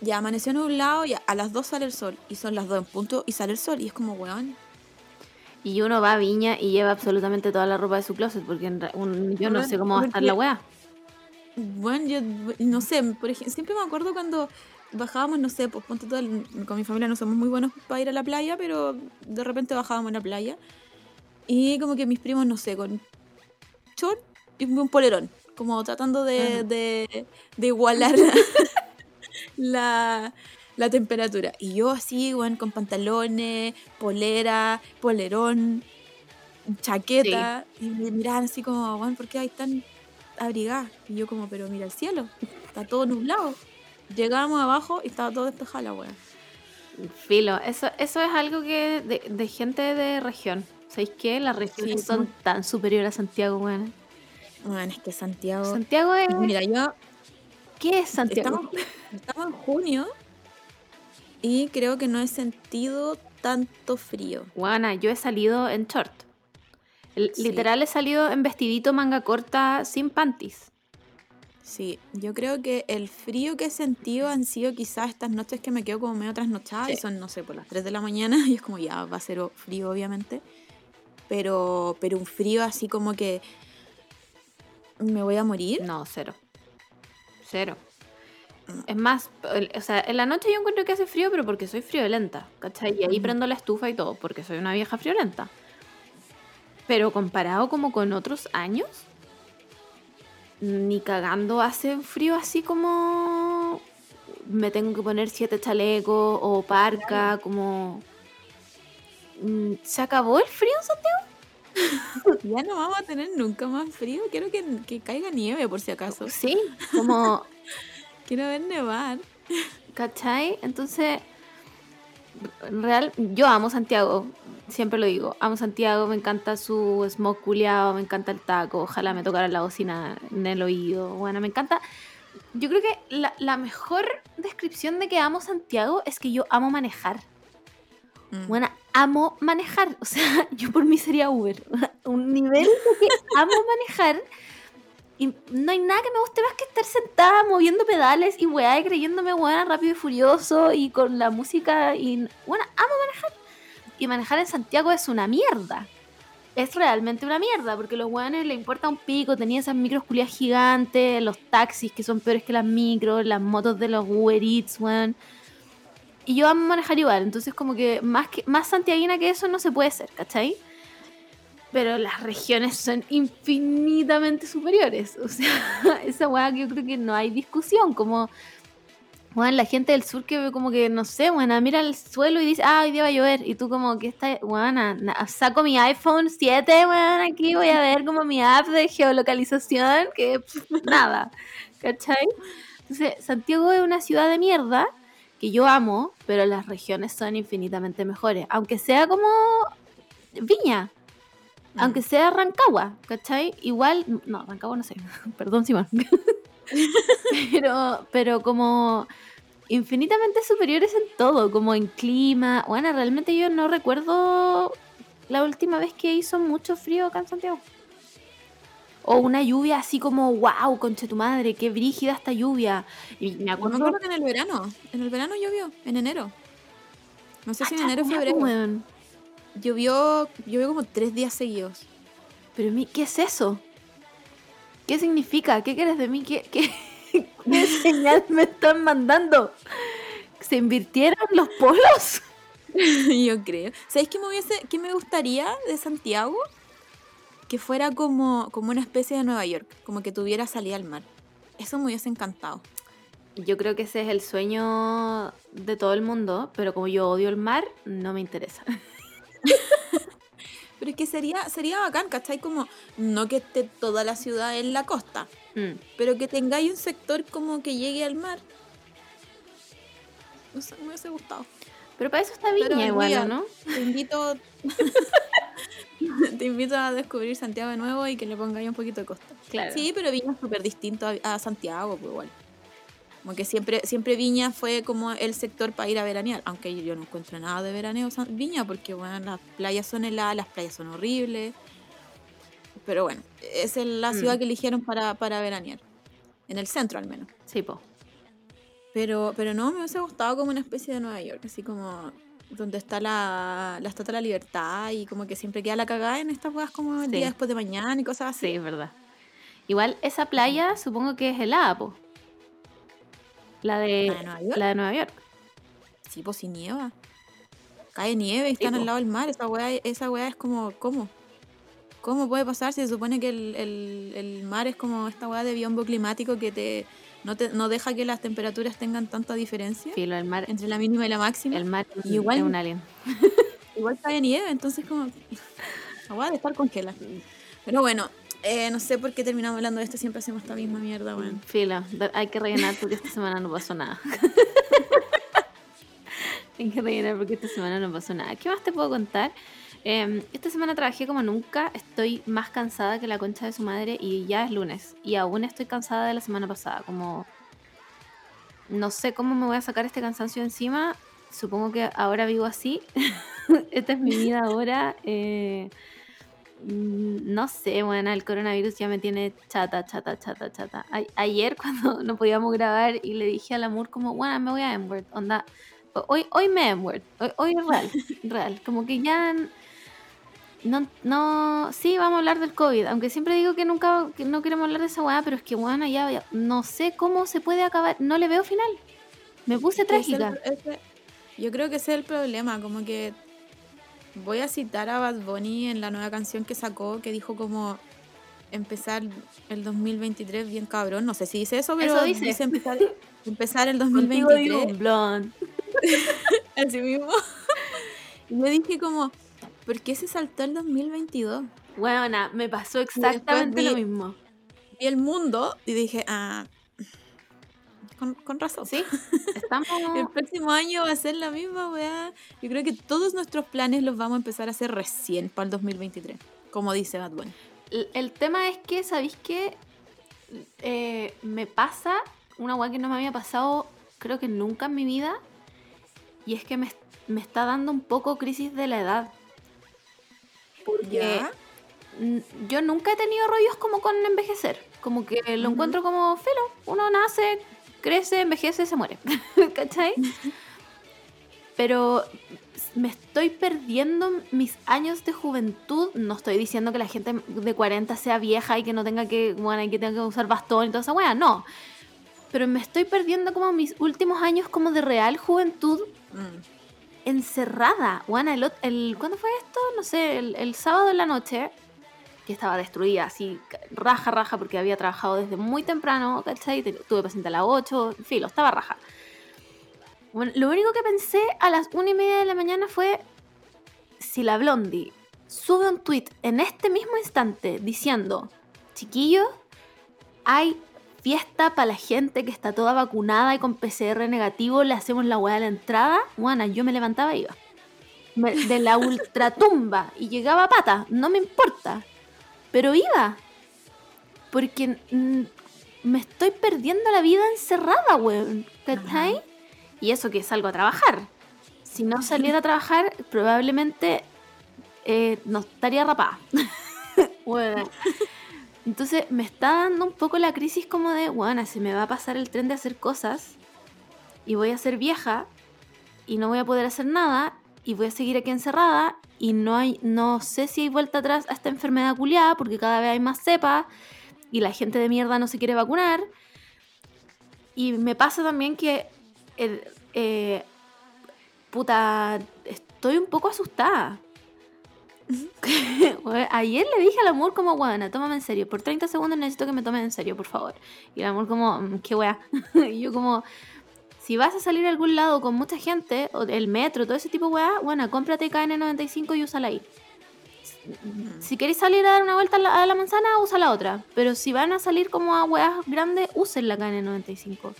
ya amaneció nublado, ya a las 2 sale el sol. Y son las 2 en punto y sale el sol. Y es como, weón. y uno va a Viña y lleva absolutamente toda la ropa de su closet, porque en un- yo no Bueno, sé cómo va a estar la weá. Bueno, yo no sé, por ejemplo, siempre me acuerdo cuando bajábamos, no sé, pues ponte todo, el- con mi familia no somos muy buenos para ir a la playa, pero de repente bajábamos a la playa. Y como que mis primos, no sé, con short y un polerón, como tratando de, Ajá. de, de igualar la, la temperatura. Y yo así, bueno, con pantalones, polera, polerón, chaqueta, y me miraban así como, bueno, ¿por qué hay tan abrigada? Y yo como, pero mira el cielo, está todo nublado. Llegábamos abajo y estaba todo despejado la. Filo, eso, eso es algo que de, de gente de región. ¿Sabéis qué? Las regiones Sí, son po. tan superiores a Santiago, weón. Bueno, es que Santiago. Santiago es. Mira, yo ¿Qué es Santiago? estamos, estamos en junio y creo que no he sentido tanto frío. Guana, yo he salido en short. Sí. Literal he salido en vestidito, manga corta, sin panties. Sí, yo creo que el frío que he sentido han sido quizás estas noches que me quedo como medio trasnochada y son, no sé, por las 3 de la mañana y es como ya va a ser frío obviamente, pero, pero un frío así como que me voy a morir. No, cero. Cero. No. Es más, o sea, en la noche yo encuentro que hace frío, pero porque soy friolenta, ¿cachai? Y ahí prendo la estufa y todo, porque soy una vieja friolenta. Pero comparado como con otros años, ni cagando hace frío así como me tengo que poner siete chalecos o parca, como... Mm, ¿Se acabó el frío en Santiago? Ya no vamos a tener nunca más frío, quiero que, que caiga nieve por si acaso. Sí, como Quiero ver nevar. ¿Cachai? Entonces, en real, yo amo Santiago, siempre lo digo, amo Santiago, me encanta su smoke culiao, me encanta el taco, ojalá me tocara la bocina en el oído, bueno, me encanta. Yo creo que la, la mejor descripción de que amo Santiago es que yo amo manejar. Mm. Bueno, amo manejar, o sea, yo por mí sería Uber, un nivel que amo manejar. Y no hay nada que me guste más que estar sentada moviendo pedales y weá, y creyéndome weá rápido y furioso y con la música y bueno, amo manejar. Y manejar en Santiago es una mierda. Es realmente una mierda, porque los weones le importa un pico, tenía esas micros culias gigantes, los taxis que son peores que las micros, las motos de los Uber Eats, weón. Y yo amo manejar igual, entonces como que más, que más santiaguina que eso no se puede ser, ¿cachai? Pero las regiones son infinitamente superiores. O sea, esa weá que yo creo que no hay discusión. Como, bueno, la gente del sur que ve como que, no sé, bueno, mira el suelo y dice, ah, hoy día va a llover. Y tú como que está, bueno, saco mi iPhone 7, bueno, aquí voy a ver como mi app de geolocalización, que pff, nada, ¿cachai? Entonces, Santiago es una ciudad de mierda que yo amo, pero las regiones son infinitamente mejores. Aunque sea como Viña, aunque Mm. sea Rancagua, ¿cachai? Igual, no, Rancagua no sé, perdón Simón. pero, pero como infinitamente superiores en todo, como en clima. Bueno, realmente yo no recuerdo la última vez que hizo mucho frío acá en Santiago. O una lluvia así como, wow, conche tu madre, qué brígida esta lluvia. Y me Me acuerdo... acuerdo que en el verano, en el verano llovió, en enero. No sé si en enero o febrero. weón. Llovió, llovió como tres días seguidos. Pero mi, ¿qué es eso? ¿Qué significa? ¿Qué quieres de mí? ¿Qué, qué, qué señal me están mandando? ¿Se invirtieron los polos? Yo creo. ¿Sabéis qué me, hubiese, qué me gustaría de Santiago? Que fuera como, como una especie de Nueva York, como que tuviera salida al mar. Eso me hubiese encantado. Yo creo que ese es el sueño de todo el mundo, pero como yo odio el mar, no me interesa. Pero es que sería, sería bacán, ¿cachai? Como no que esté toda la ciudad en la costa, Mm. pero que tengáis un sector como que llegue al mar. No sé, me hubiese gustado. Pero para eso está Pero Viña igual, voy a- ¿o ¿no? Te invito. te invito a descubrir Santiago de nuevo y que le pongáis un poquito de costa. Claro. Sí, pero Viña es súper distinto a, a Santiago, pues igual. Como que siempre, siempre Viña fue como el sector para ir a veranear, aunque yo no encuentro nada de veraneo Viña, porque bueno, las playas son heladas, las playas son horribles. Pero bueno, es la ciudad Mm. que eligieron para, para veranear. En el centro al menos. Sí, po. Pero, pero no, me hubiese gustado como una especie de Nueva York, así como donde está la, la Estatua de la Libertad y como que siempre queda la cagada en estas cosas como el Sí. día después de mañana y cosas Sí, así. es verdad. Igual esa playa supongo que es helada, po. La de, ¿La de Nueva York? la de Nueva York. Sí, pues si nieva. Cae nieve y están al lado del mar. Esa weá, esa weá es como, ¿cómo? ¿Cómo puede pasar si se supone que el, el- el mar es como esta weá de biombo climático que te no, te no deja que las temperaturas tengan tanta diferencia Filo, el mar, entre la mínima y la máxima? el mar un- Igual- es un alien. Igual cae nieve, entonces como weá de estar congela. Pero bueno, eh, no sé por qué terminamos hablando de esto, siempre hacemos esta misma mierda, weón. Filo, hay que rellenar porque esta semana no pasó nada. hay que rellenar porque esta semana no pasó nada. ¿Qué más te puedo contar? Eh, esta semana trabajé como nunca, estoy más cansada que la concha de su madre y ya es lunes. Y aún estoy cansada de la semana pasada, como... No sé cómo me voy a sacar este cansancio encima. Supongo que ahora vivo así. Esta es mi vida ahora. Eh, no sé, bueno, el coronavirus ya me tiene chata, chata, chata, chata. A- ayer cuando no podíamos grabar y le dije al amor como, bueno, me voy a M-Word, onda, ho- hoy, hoy me M-Word, hoy, hoy es real, real, como que ya no, no, sí, vamos a hablar del COVID, aunque siempre digo que nunca, que no queremos hablar de esa weá, pero es que, ya, ya no sé cómo se puede acabar, no le veo final. Me puse es el- trágica. yo creo que ese es el problema, como que voy a citar a Bad Bunny en la nueva canción que sacó, que dijo como empezar el 2023 bien cabrón, no sé si dice eso, pero Eso dice. empezar, empezar el Contigo digo 2023 un blond. así mismo. Y yo dije como, ¿por qué se saltó el 2022? Buena, me pasó exactamente vi- lo mismo. Vi el mundo y dije, ah, con, con razón. Sí, estamos... El próximo año va a ser la misma weá. Yo creo que todos nuestros planes los vamos a empezar a hacer recién para el 2023, como dice Bad Bunny. El, el tema es que, ¿sabéis qué? Eh, me pasa una weá que no me había pasado, creo que nunca en mi vida. Y es que me, me está dando un poco crisis de la edad. Porque mm, yo nunca he tenido rollos como con envejecer. Como que lo Ujú. encuentro como filo. Uno nace, crece, envejece, se muere. ¿Cachai? Pero me estoy perdiendo mis años de juventud. No estoy diciendo que la gente de 40 sea vieja y que no tenga que, bueno, y que tenga que usar bastón y toda esa wea, no. Pero me estoy perdiendo como mis últimos años como de real juventud Mm. Encerrada. Juana, el, ¿cuándo fue esto? No sé, el, sábado en la noche, que estaba destruida, así, raja, raja, porque había trabajado desde muy temprano, ¿cachai? Tuve paciente a las 8, filo, estaba raja. Bueno, lo único que pensé a las una y media de la mañana fue, si la Blondie sube un tweet en este mismo instante diciendo, chiquillos, hay fiesta para la gente que está toda vacunada y con PCR negativo, le hacemos la weá a la entrada, bueno, yo me levantaba y iba. Me- de la ultratumba y llegaba a pata, no me importa, pero iba. Porque mm, me estoy perdiendo la vida encerrada, weón, ¿cachai? Y eso que salgo a trabajar. Si no saliera a trabajar, probablemente eh, no estaría rapada. Weón. Entonces me está dando un poco la crisis como de, bueno, se me va a pasar el tren de hacer cosas y voy a ser vieja y no voy a poder hacer nada y voy a seguir aquí encerrada y no hay, no sé si hay vuelta atrás a esta enfermedad culiada porque cada vez hay más cepas y la gente de mierda no se quiere vacunar. Y me pasa también que, el- eh, puta, estoy un poco asustada. Ayer le dije al amor como, guana, tómame en serio. Por 30 segundos necesito que me tomes en serio, por favor. Y el amor como, "Mm, qué wea. y yo como, si vas a salir a algún lado con mucha gente, o el metro, todo ese tipo de weá, bueno, cómprate KN95 y úsala ahí. Si queréis salir a dar una vuelta a la, a la manzana, usa la otra. Pero si van a salir como a weas grandes, usen la KN95.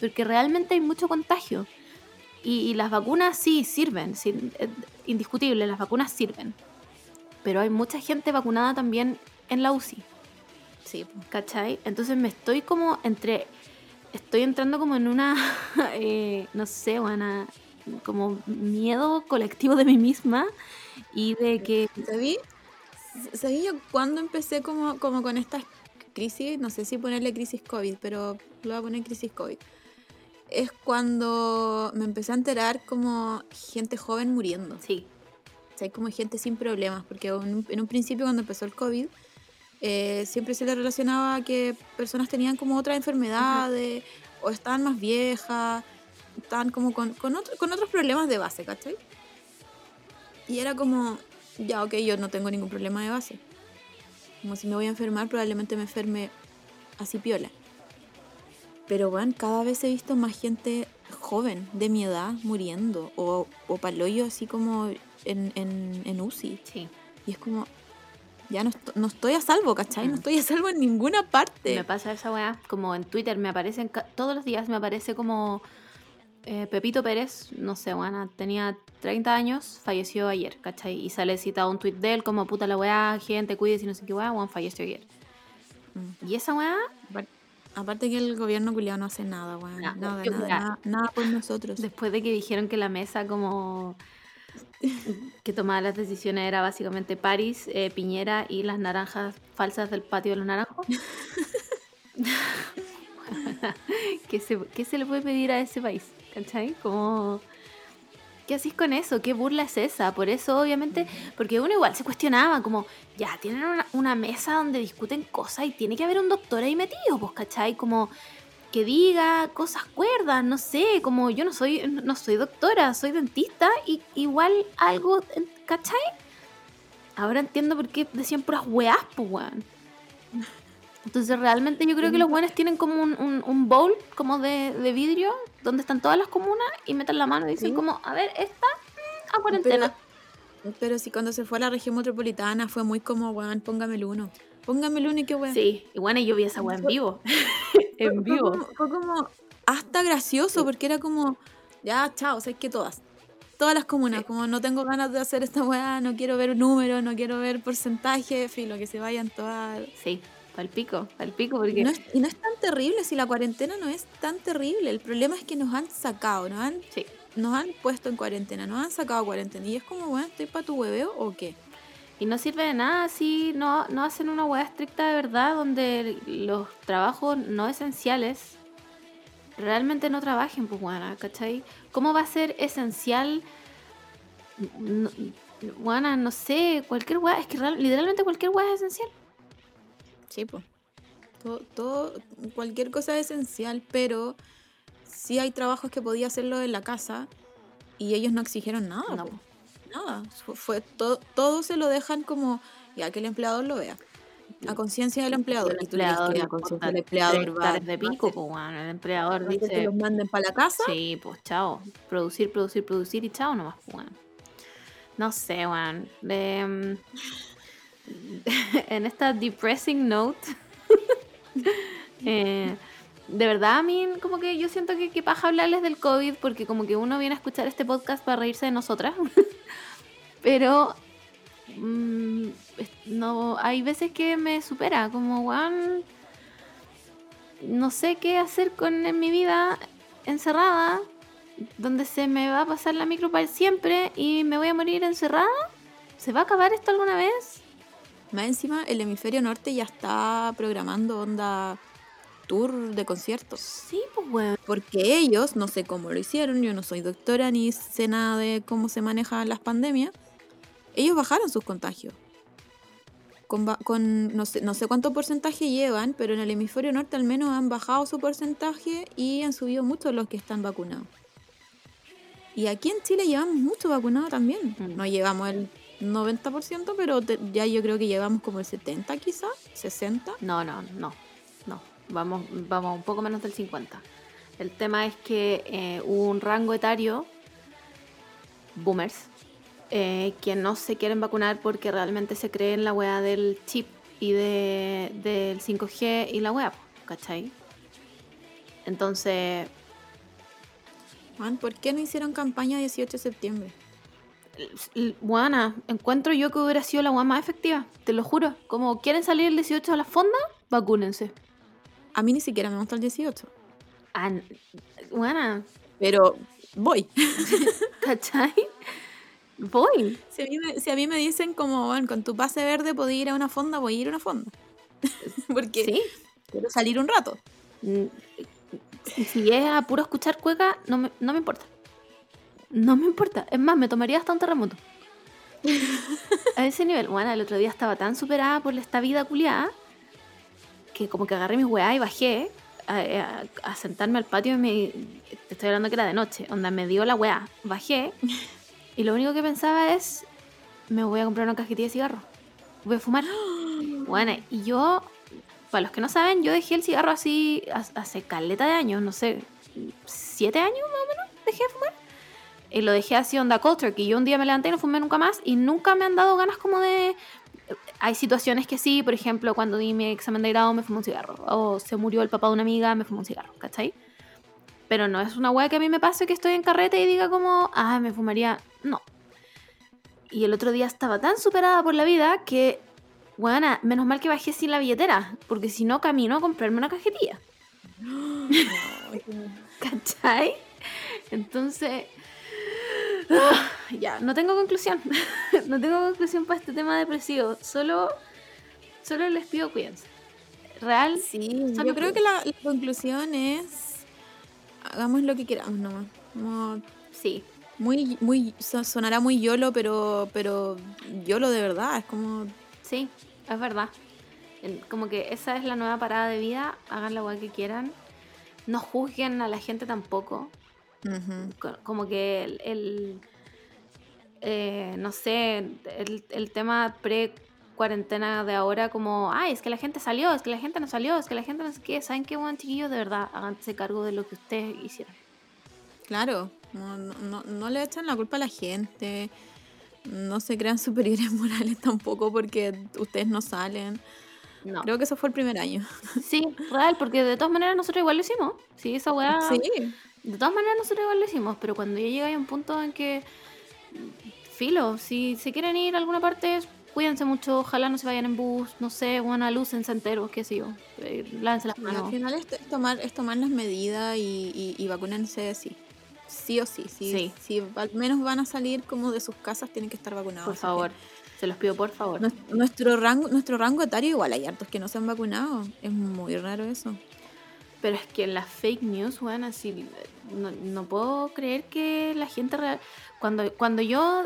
Porque realmente hay mucho contagio. Y, y las vacunas sí sirven, sí, eh, indiscutible, las vacunas sirven. Pero hay mucha gente vacunada también en la UCI. Sí. ¿Cachai? Entonces me estoy como entre. Estoy entrando como en una. eh, no sé, una. Como miedo colectivo de mí misma. Y de que. ¿Sabí? ¿Sabí yo cuando empecé como, como con estas crisis? No sé si ponerle crisis COVID, pero le voy a poner crisis COVID. Es cuando me empecé a enterar como gente joven muriendo. Sí, Hay como gente sin problemas, porque en un, en un principio cuando empezó el COVID, eh, siempre se le relacionaba a que personas tenían como otras enfermedades, o estaban más viejas, estaban como con, con, otro- con otros problemas de base, ¿cachai? Y era como, ya, ok, yo no tengo ningún problema de base. Como si me voy a enfermar, probablemente me enferme así piola. Pero bueno, cada vez he visto más gente joven, de mi edad, muriendo. O, o paloyo así como en, en, en UCI. sí. Y es como, ya no, no estoy a salvo, ¿cachai? No Mm. estoy a salvo en ninguna parte. Me pasa esa weá. Como en Twitter me aparecen. Todos los días me aparece como. eh, Pepito Pérez, no sé, bueno, tenía 30 años, falleció ayer, ¿cachai? Y sale citado un tweet de él como puta la weá, gente, cuídese y no sé qué weá, Juan falleció ayer. Mm. Y esa weá, Apar- Aparte que el gobierno culiado no hace nada, weón. Nada, Nada, nada, nada por nosotros. después de que dijeron que la mesa como que tomaba las decisiones era básicamente París, eh, Piñera y las naranjas falsas del patio de los naranjos. ¿Qué, se, ¿Qué se le puede pedir a ese país? ¿Cachai? Como... ¿Qué hacís con eso? ¿Qué burla es esa? Por eso, obviamente, porque uno igual se cuestionaba, como, ya, tienen una, una mesa donde discuten cosas y tiene que haber un doctor ahí metido, pues, ¿cachai? Como que diga cosas cuerdas, no sé, como yo no soy, no soy doctora, soy dentista y igual algo, ¿cachai? Ahora entiendo por qué decían puras weás, pues, weón. Entonces realmente yo creo que los weones tienen como un, un, un bowl como de, de vidrio donde están todas las comunas y meten la mano y dicen Sí. como, a ver, esta a cuarentena. Pero si cuando se fue a la región metropolitana fue muy como, weón, póngame el uno. Póngame el uno y qué weón. Sí, y bueno, yo vi esa weá en vivo. en Fue vivo. como, fue como hasta gracioso, porque era como, ya, chao, sabes que todas. Todas las comunas, Sí. como no tengo ganas de hacer esta weá, no quiero ver números, no quiero ver porcentaje, filo, que se vayan todas. Sí, pal pico, pal pico, porque no, es, y no es tan terrible, si la cuarentena no es tan terrible. El problema es que nos han sacado, nos han, sí. nos han puesto en cuarentena, nos han sacado cuarentena. Y es como, bueno, ¿estoy para tu hueveo o qué? Y no sirve de nada si no, no hacen una hueá estricta de verdad donde los trabajos no esenciales realmente no trabajen, pues buena, ¿cachai? ¿Cómo va a ser esencial? No, buena, no sé, cualquier hueá, es que real- literalmente cualquier hueá es esencial. Sí, pues. Todo, todo, cualquier cosa es esencial, pero sí hay trabajos que podía hacerlo en la casa y ellos no exigieron nada. No, po. Nada. Fue, todo, todo se lo dejan como ya que el empleador lo vea. A conciencia del empleador. El ¿Y tú crees empleador conciencia del empleador va, de pico, pues bueno, el empleador hacer que dice... los manden para la casa? Sí, pues chao. Producir, producir, producir y chao nomás, pues. No sé, weón. De, mm, en esta depressing note, eh, de verdad a mí como que yo siento que, que paja hablarles del COVID porque como que uno viene a escuchar este podcast para reírse de nosotras. Pero mm, no hay veces que me supera, como, weón, no sé qué hacer con en mi vida encerrada, donde se me va a pasar la micro para siempre y me voy a morir encerrada. ¿Se va a acabar esto alguna vez? Más encima, el hemisferio norte ya está programando onda tour de conciertos. Sí, pues weón. Porque ellos, no sé cómo lo hicieron, yo no soy doctora ni sé nada de cómo se manejan las pandemias, ellos bajaron sus contagios. Con, con no, sé, no sé cuánto porcentaje llevan, pero en el hemisferio norte al menos han bajado su porcentaje y han subido mucho los que están vacunados. Y aquí en Chile llevamos mucho vacunado también. Mm. No llevamos el 90%, pero te- ya yo creo que llevamos como el 70 quizás, 60. No, no, no, no. Vamos, vamos un poco menos del 50. El tema es que eh, hubo un rango etario, boomers, eh, que no se quieren vacunar porque realmente se cree en la weá del chip y de, del 5G y la weá, ¿cachai? Entonces, Juan, ¿por qué no hicieron campaña 18 de septiembre? Buena, encuentro yo que hubiera sido la weá más efectiva, te lo juro. Como quieren salir el 18 a la fonda, vacúnense. A mí ni siquiera me gusta el 18. Ah, buena, Pero voy. ¿cachai? Voy. Si a mí me, si a mí me dicen como, bueno, con tu pase verde podés ir a una fonda, voy a ir a una fonda. Porque Sí. quiero salir un rato. Mm, si es a puro escuchar cueca, no me, no me importa. No me importa. Es más, me tomaría hasta un terremoto. A ese nivel. Bueno, el otro día estaba tan superada por esta vida culiada que como que agarré mis weá y bajé a, a- a sentarme al patio y me... Te estoy hablando que era de noche. Onda, me dio la weá. Bajé y lo único que pensaba es me voy a comprar una cajetilla de cigarro. Voy a fumar. Bueno, y yo, para los que no saben, yo dejé el cigarro así ha- hace caleta de años, no sé, siete años más o menos dejé de fumar. Y lo dejé así onda culture, que yo un día me levanté y no fumé nunca más y nunca me han dado ganas como de... Hay situaciones que sí, por ejemplo, cuando di mi examen de grado me fumé un cigarro. O se murió el papá de una amiga, me fumé un cigarro, ¿cachai? Pero no es una weá que a mí me pase que estoy en carrete y diga como, ah, me fumaría. No. Y el otro día estaba tan superada por la vida que, bueno, menos mal que bajé sin la billetera, porque si no camino a comprarme una cajetilla. ¿Cachai? Entonces, ah, ya, no tengo conclusión. no tengo conclusión para este tema depresivo. Solo, solo les pido cuídense. Real, Sí, yo creo que la, la conclusión es hagamos lo que queramos nomás. Como sí. Muy, muy, so- sonará muy YOLO, pero, pero YOLO de verdad, es como Sí, es verdad. Como que esa es la nueva parada de vida. Hagan la weá que quieran. No juzguen a la gente tampoco. Como que el, el, eh, no sé, el, el tema pre-cuarentena de ahora, como, ay, es que la gente salió, es que la gente no salió, es que la gente no sé qué. ¿Saben qué, buen chiquillos? De verdad, háganse cargo de lo que ustedes hicieron. Claro, no, no, no- no le echan la culpa a la gente. No se crean superiores morales tampoco porque ustedes no salen. No. Creo que eso fue el primer año. Sí, real, porque de todas maneras nosotros igual lo hicimos. Sí, esa weá. Sí, De todas maneras nosotros igual lo hicimos, pero cuando ya llega a un punto en que, filo, si se quieren ir a alguna parte, cuídense mucho, ojalá no se vayan en bus, no sé, buena luz en enteros, qué sé yo, eh, lávense las al manos. final es, tomar, es tomar las medidas y, y, y sí. Sí o sí, sí. Sí. Si al menos van a salir como de sus casas, tienen que estar vacunados. Por que favor, se los pido por favor. nues- Nuestro rango, nuestro rango etario igual hay hartos que no se han vacunado. Es muy raro eso. Pero es que las fake news, bueno, así, no, no puedo creer que la gente real... Cuando, cuando yo,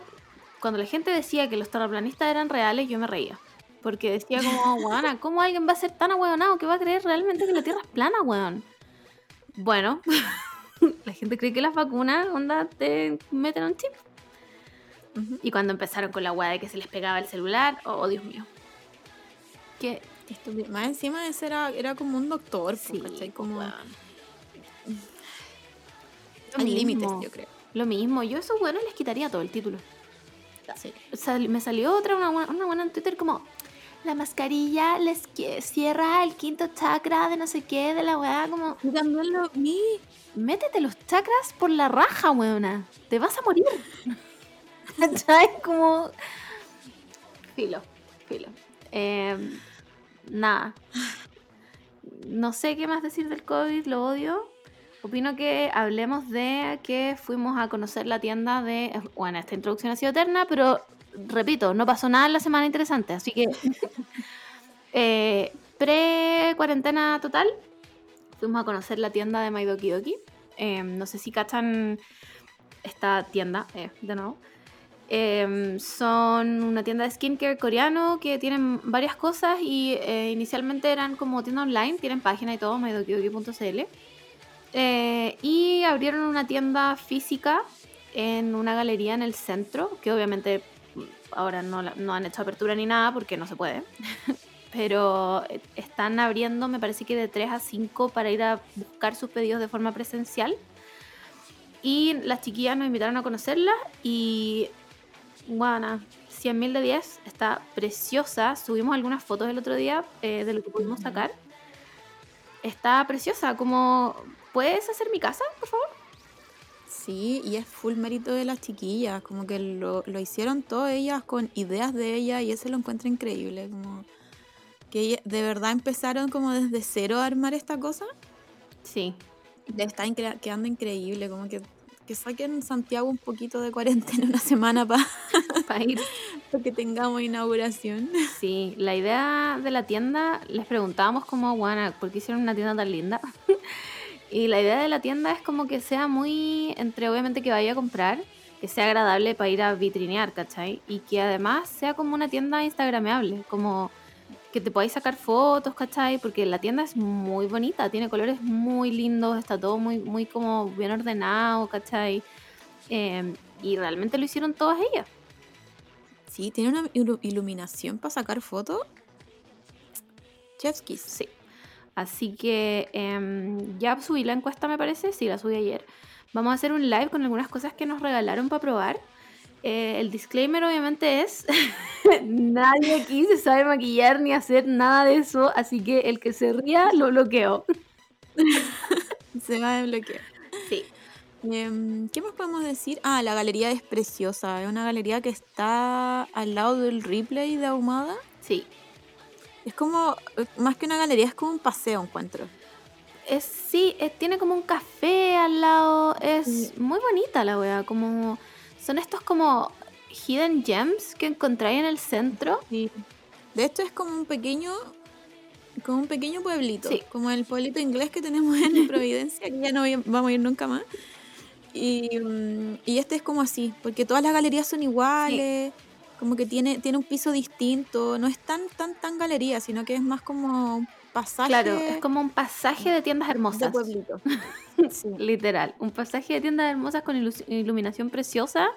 cuando la gente decía que los terraplanistas eran reales, yo me reía. Porque decía como, weona, ¿cómo alguien va a ser tan ahueonado que va a creer realmente que la Tierra es plana, weón? Bueno, la gente cree que las vacunas, onda, te meten un chip. Y cuando empezaron con la weá de que se les pegaba el celular, oh, Dios mío. Qué estúpido. Más encima ese era, era como un doctor, po, sí, ¿cachai? Como weón. Lo hay límites, yo creo. Lo mismo, yo a esos buenos les quitaría todo el título. Sí. Sal- me salió otra, una, buena- una buena en Twitter como la mascarilla les cierra el quinto chakra de no sé qué, de la weá, como Y también lo vi. métete los chakras por la raja, weona. Te vas a morir. ¿Cachai? Como. Filo, filo. Eh, nada. No sé qué más decir del COVID, lo odio. Opino que hablemos de que fuimos a conocer la tienda de. Bueno, esta introducción ha sido eterna, pero repito, no pasó nada en la semana interesante, así que. eh, Pre-cuarentena total, fuimos a conocer la tienda de Maidoki Doki. Eh, no sé si cachan esta tienda, eh, de nuevo. Eh, son una tienda de skincare coreano que tienen varias cosas y eh, inicialmente eran como tienda online, tienen página y todo, maidokidoki.cl. Eh, y abrieron una tienda física en una galería en el centro, que obviamente ahora no, han hecho apertura ni nada porque no se puede. Pero están abriendo, me parece que de 3 a 5 para ir a buscar sus pedidos de forma presencial. Y las chiquillas nos invitaron a conocerla y bueno, 100.000 de 10, está preciosa. Subimos algunas fotos el otro día eh, de lo que pudimos sacar. Está preciosa, como ¿puedes hacer mi casa, por favor? Sí, y es full mérito de las chiquillas, como que lo, lo hicieron todas ellas con ideas de ella y eso lo encuentro increíble, como que de verdad empezaron como desde cero a armar esta cosa Sí, le está incre- quedando increíble, como que, que saquen Santiago un poquito de cuarentena una semana para para ir. que tengamos inauguración. Sí, la idea de la tienda, les preguntábamos como, bueno, ¿por qué hicieron una tienda tan linda? Y la idea de la tienda es como que sea muy, entre obviamente que vaya a comprar, que sea agradable para ir a vitrinear, ¿cachai? Y que además sea como una tienda instagrameable, como que te podáis sacar fotos, ¿cachai? Porque la tienda es muy bonita, tiene colores muy lindos, está todo muy, muy como bien ordenado, ¿cachai? Eh, y realmente lo hicieron todas ellas. Sí, tiene una ilu- iluminación para sacar fotos. Chef's kiss. Sí. Así que em, ya subí la encuesta, me parece. Sí, la subí ayer. Vamos a hacer un live con algunas cosas que nos regalaron para probar. Eh, el disclaimer obviamente es, nadie aquí se sabe maquillar ni hacer nada de eso, así que el que se ría lo bloqueo. Se va a desbloquear. Sí. Em, ¿Qué más podemos decir? Ah, la galería es preciosa. Es una galería que está al lado del replay de Ahumada. Sí. Es como, eh, más que una galería, es como un paseo, encuentro. Es, sí, eh, tiene como un café al lado. Es Sí. muy bonita la wea. Como. Son estos como hidden gems que encontráis en el centro. Sí. De hecho, es como un pequeño, como un pequeño pueblito. Sí. Como el pueblito inglés que tenemos en Providencia, que ya no vamos a ir nunca más. Y, mm, y este es como así, porque todas las galerías son iguales. Como que tiene, tiene un piso distinto. No es tan, tan, tan galería, sino que es más como un pasaje Claro, es como un pasaje de tiendas de hermosas. pueblito. Sí. Literal. Un pasaje de tiendas hermosas con ilu- iluminación preciosa.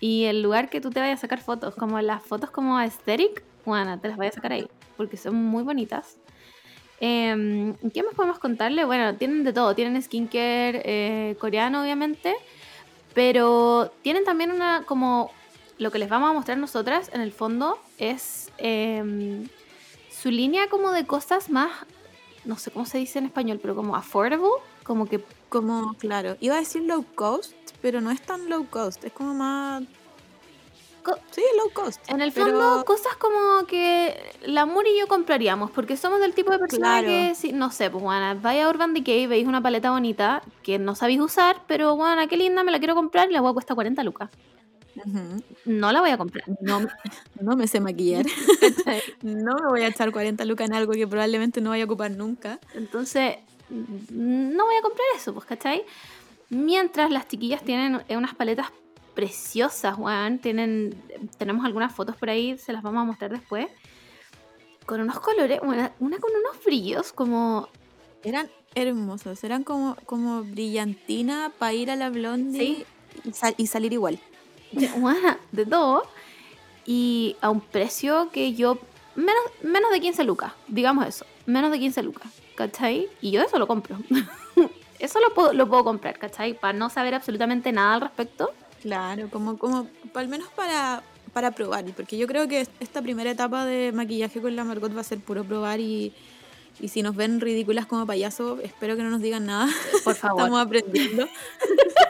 Y el lugar que tú te vayas a sacar fotos, como las fotos como aesthetic, bueno, te las voy a sacar ahí, porque son muy bonitas. Em, ¿Qué más podemos contarle? Bueno, tienen de todo, tienen skincare eh, coreano, obviamente, pero tienen también una, como, lo que les vamos a mostrar nosotras, en el fondo, es em, su línea como de cosas más, no sé cómo se dice en español, pero como affordable, como que Como, claro, iba a decir low cost, pero no es tan low cost, es como más... Co- Sí, low cost. En el pero- fondo, cosas como que la Muri y yo compraríamos, porque somos del tipo de persona Claro. que, si, no sé, pues bueno, vaya a Urban Decay, veis una paleta bonita que no sabéis usar, pero bueno, qué linda, me la quiero comprar y la hueá cuesta 40 lucas. No la voy a comprar. no, no me sé maquillar. no me voy a echar 40 lucas en algo que probablemente no vaya a ocupar nunca. Entonces, no voy a comprar eso, pues, ¿cachai? Mientras las chiquillas tienen eh, unas paletas preciosas, weón. Tienen, tenemos algunas fotos por ahí, se las vamos a mostrar después. Con unos colores, una, una con unos brillos como Eran hermosos, eran como, como brillantina para ir a la blondie Sí. y, sal- y salir igual. De, todo. Y a un precio que yo. Menos, menos de 15 lucas, digamos eso. Menos de 15 lucas, ¿cachai? Y yo eso lo compro. eso lo puedo, lo puedo comprar, ¿cachai? Para no saber absolutamente nada al respecto. Claro, como, como al menos para, para probar, porque yo creo que esta primera etapa de maquillaje con la Margot va a ser puro probar y, y si nos ven ridículas como payaso, espero que no nos digan nada. Por favor. Estamos aprendiendo.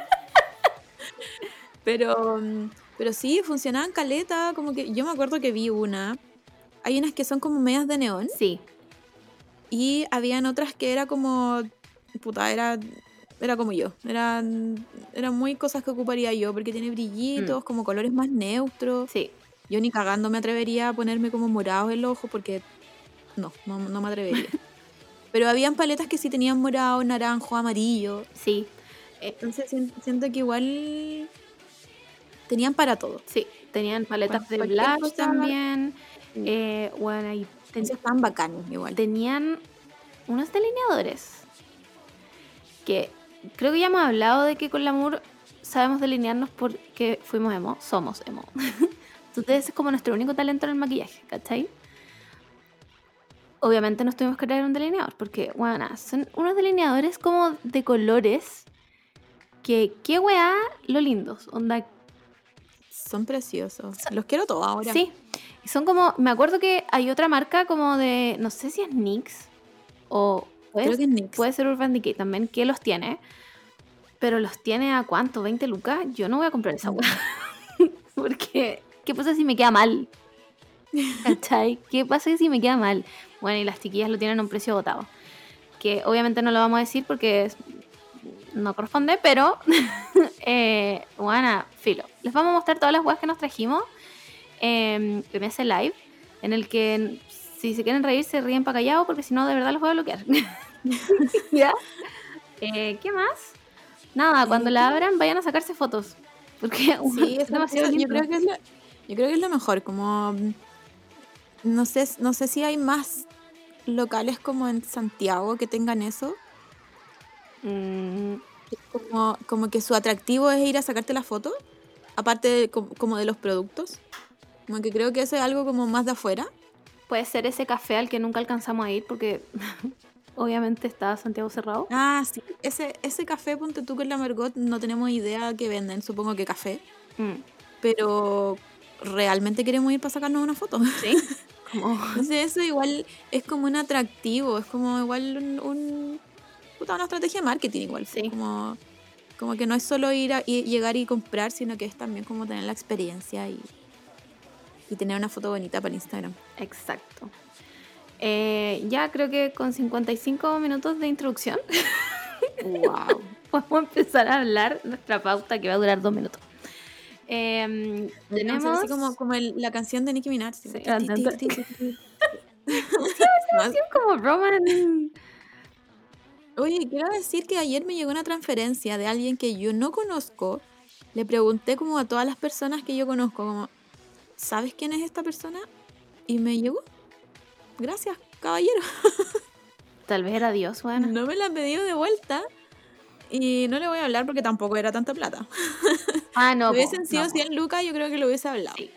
pero, mm, pero sí, funcionaban caleta, como que yo me acuerdo que vi una. Hay unas que son como medias de neón Sí, y habían otras que era como puta, era era como yo, eran eran muy cosas que ocuparía yo porque tiene brillitos, como colores más neutros. sí. Yo ni cagando me atrevería a ponerme como morados en los ojos porque no, no, no me atrevería. Pero habían paletas que sí tenían morado, naranjo, amarillo. Sí, Entonces sien- siento que igual tenían para todo. sí. Tenían paletas de blush también. Eh, bueno, y ten- estaban bacanos igual. tenían unos delineadores que creo que ya hemos hablado de que con Lamour sabemos delinearnos porque fuimos emo, somos emo. Entonces es como nuestro único talento en el maquillaje, ¿cachai? Obviamente nos tuvimos que traer un delineador porque, bueno, son unos delineadores como de colores que, qué weá, lo lindos, onda, Son preciosos. Los quiero todos ahora. Sí, son como, me acuerdo que hay otra marca como de, no sé si es NYX o Creo que es NYX. puede ser Urban Decay también, que los tiene, pero los tiene a cuánto, 20 lucas, yo no voy a comprar esa hueá, porque, ¿qué pasa si me queda mal? ¿Cachai? ¿Qué pasa si me queda mal? Bueno, y las chiquillas lo tienen a un precio agotado, que obviamente no lo vamos a decir porque no corresponde, pero, eh, bueno, filo, les vamos a mostrar todas las weas que nos trajimos eh, en ese live, en el que si se quieren reír, se ríen para callado, porque si no, de verdad los voy a bloquear. ¿Ya? Eh, ¿Qué más? Nada, cuando la abran, vayan a sacarse fotos. Porque Sí, es demasiado yo lindo. creo que es lo, yo creo que es lo mejor, como no sé, no sé si hay más locales como en Santiago que tengan eso, Mm, como, como que su atractivo es ir a sacarte la foto, aparte de, como, de los productos. Como que creo que eso es algo como más de afuera. puede ser ese café al que nunca alcanzamos a ir, porque obviamente está Santiago cerrado. Ah, sí. Ese, ese café, ponte tú con la Margot, no tenemos idea que venden, supongo que café. Mm, Pero realmente queremos ir para sacarnos una foto. Sí, como Entonces eso igual es como un atractivo, es como igual un, un- puta, una estrategia de marketing igual. pues, Sí. Como Como que no es solo ir a y llegar y comprar, sino que es también como tener la experiencia y, y tener una foto bonita para Instagram. Exacto. Eh, ya creo que con 55 minutos de introducción Wow. podemos empezar a hablar nuestra pauta que va a durar dos minutos. Em, Tenemos así como, como el- la canción de Nicki Minaj. Sí, canción como Roman. Oye, quiero decir que ayer me llegó una transferencia de alguien que yo no conozco. Le pregunté como a todas las personas que yo conozco, como, ¿sabes quién es esta persona? Y me llegó. Gracias, caballero. Tal vez era Dios, bueno. No me la han pedido de vuelta. Y no le voy a hablar porque tampoco era tanta plata. Ah, no. si hubiesen sido no, po. 100 lucas, yo creo que lo hubiese hablado. Sí.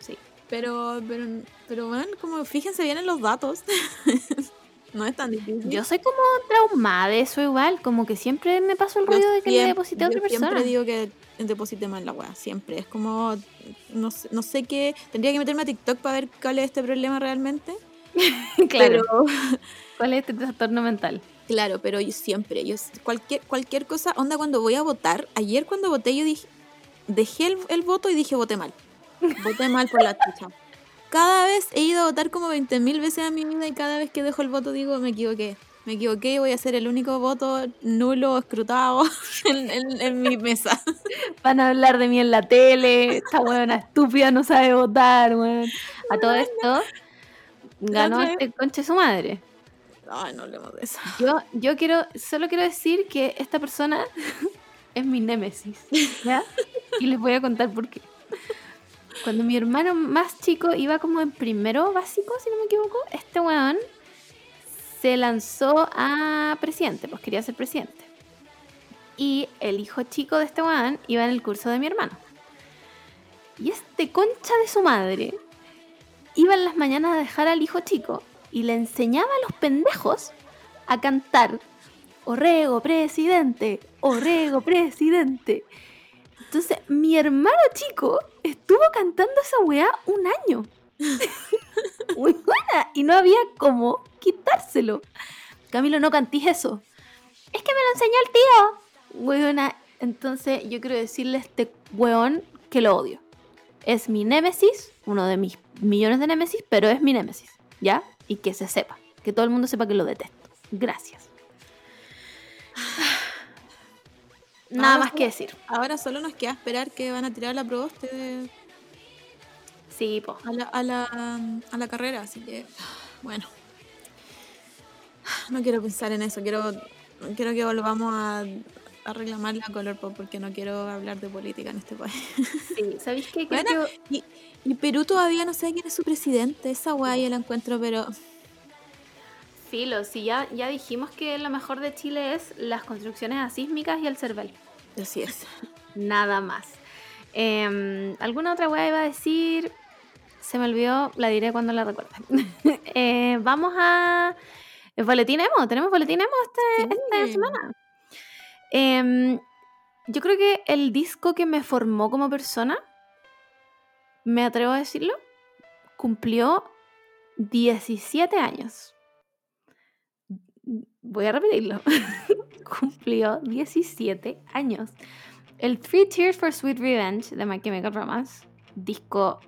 Sí. Pero, pero, pero, bueno, como fíjense bien en los datos. no es tan difícil. Yo soy como traumada de eso igual, como que siempre me pasó el Yo ruido de que le siem- deposité a yo otra persona. Siempre digo que deposité mal la weá, siempre. Es como, no sé, no sé qué, tendría que meterme a TikTok para ver cuál es este problema realmente. claro. Pero, ¿Cuál es este trastorno mental? claro, pero yo siempre, yo cualquier, cualquier cosa, onda cuando voy a votar, ayer cuando voté yo dije, dejé el, el voto y dije voté mal. Voté mal por la chucha. Cada vez he ido a votar como 20.000 veces en mi vida y cada vez que dejo el voto digo, me equivoqué. Me equivoqué y voy a ser el único voto nulo, escrutado en, en- en mi mesa. Van a hablar de mí en la tele, esta buena estúpida no sabe votar, weón. A todo esto, ganó este conche su madre. Ay, no hablemos de eso. Yo, yo quiero, solo quiero decir que esta persona es mi némesis, ¿ya? Y les voy a contar por qué. Cuando mi hermano más chico iba como en primero básico, si no me equivoco, este weón se lanzó a presidente, pues quería ser presidente. Y el hijo chico de este weón iba en el curso de mi hermano. Y este concha de su madre iba en las mañanas a dejar al hijo chico y le enseñaba a los pendejos a cantar Orrego presidente, Orrego presidente. Entonces, mi hermano chico estuvo cantando esa weá un año. Muy buena. Y no había cómo quitárselo. Camilo, no cantís eso. Es que me lo enseñó el tío. Weona. Entonces, yo quiero decirle a este weón que lo odio. Es mi némesis, uno de mis millones de némesis, pero es mi némesis. ¿Ya? Y que se sepa. Que todo el mundo sepa que lo detesto. Gracias. Nada Ahora más que decir. Ahora solo nos queda esperar que van a tirar la proboste de- Sí, po. a la, a, la, a la carrera, así que bueno. No quiero pensar en eso, quiero, quiero que volvamos a, a reclamar la color pop porque no quiero hablar de política en este país. Sí, ¿sabéis qué? Bueno, que- y, y Perú todavía no sé quién es su presidente, esa guay la encuentro, pero Filo, si ya, ya dijimos que lo mejor de Chile es las construcciones asísmicas y el CERVEL. así es. Nada más. Em, ¿Alguna otra weá iba a decir? Se me olvidó, la diré cuando la recuerde. Eh, vamos a... ¿El boletín emo? ¿Tenemos boletín emo este- esta semana? Em, yo creo que el disco que me formó como persona, me atrevo a decirlo, cumplió 17 años. Voy a repetirlo. cumplió 17 años. El Three Tears for Sweet Revenge de My Chemical Romance, disco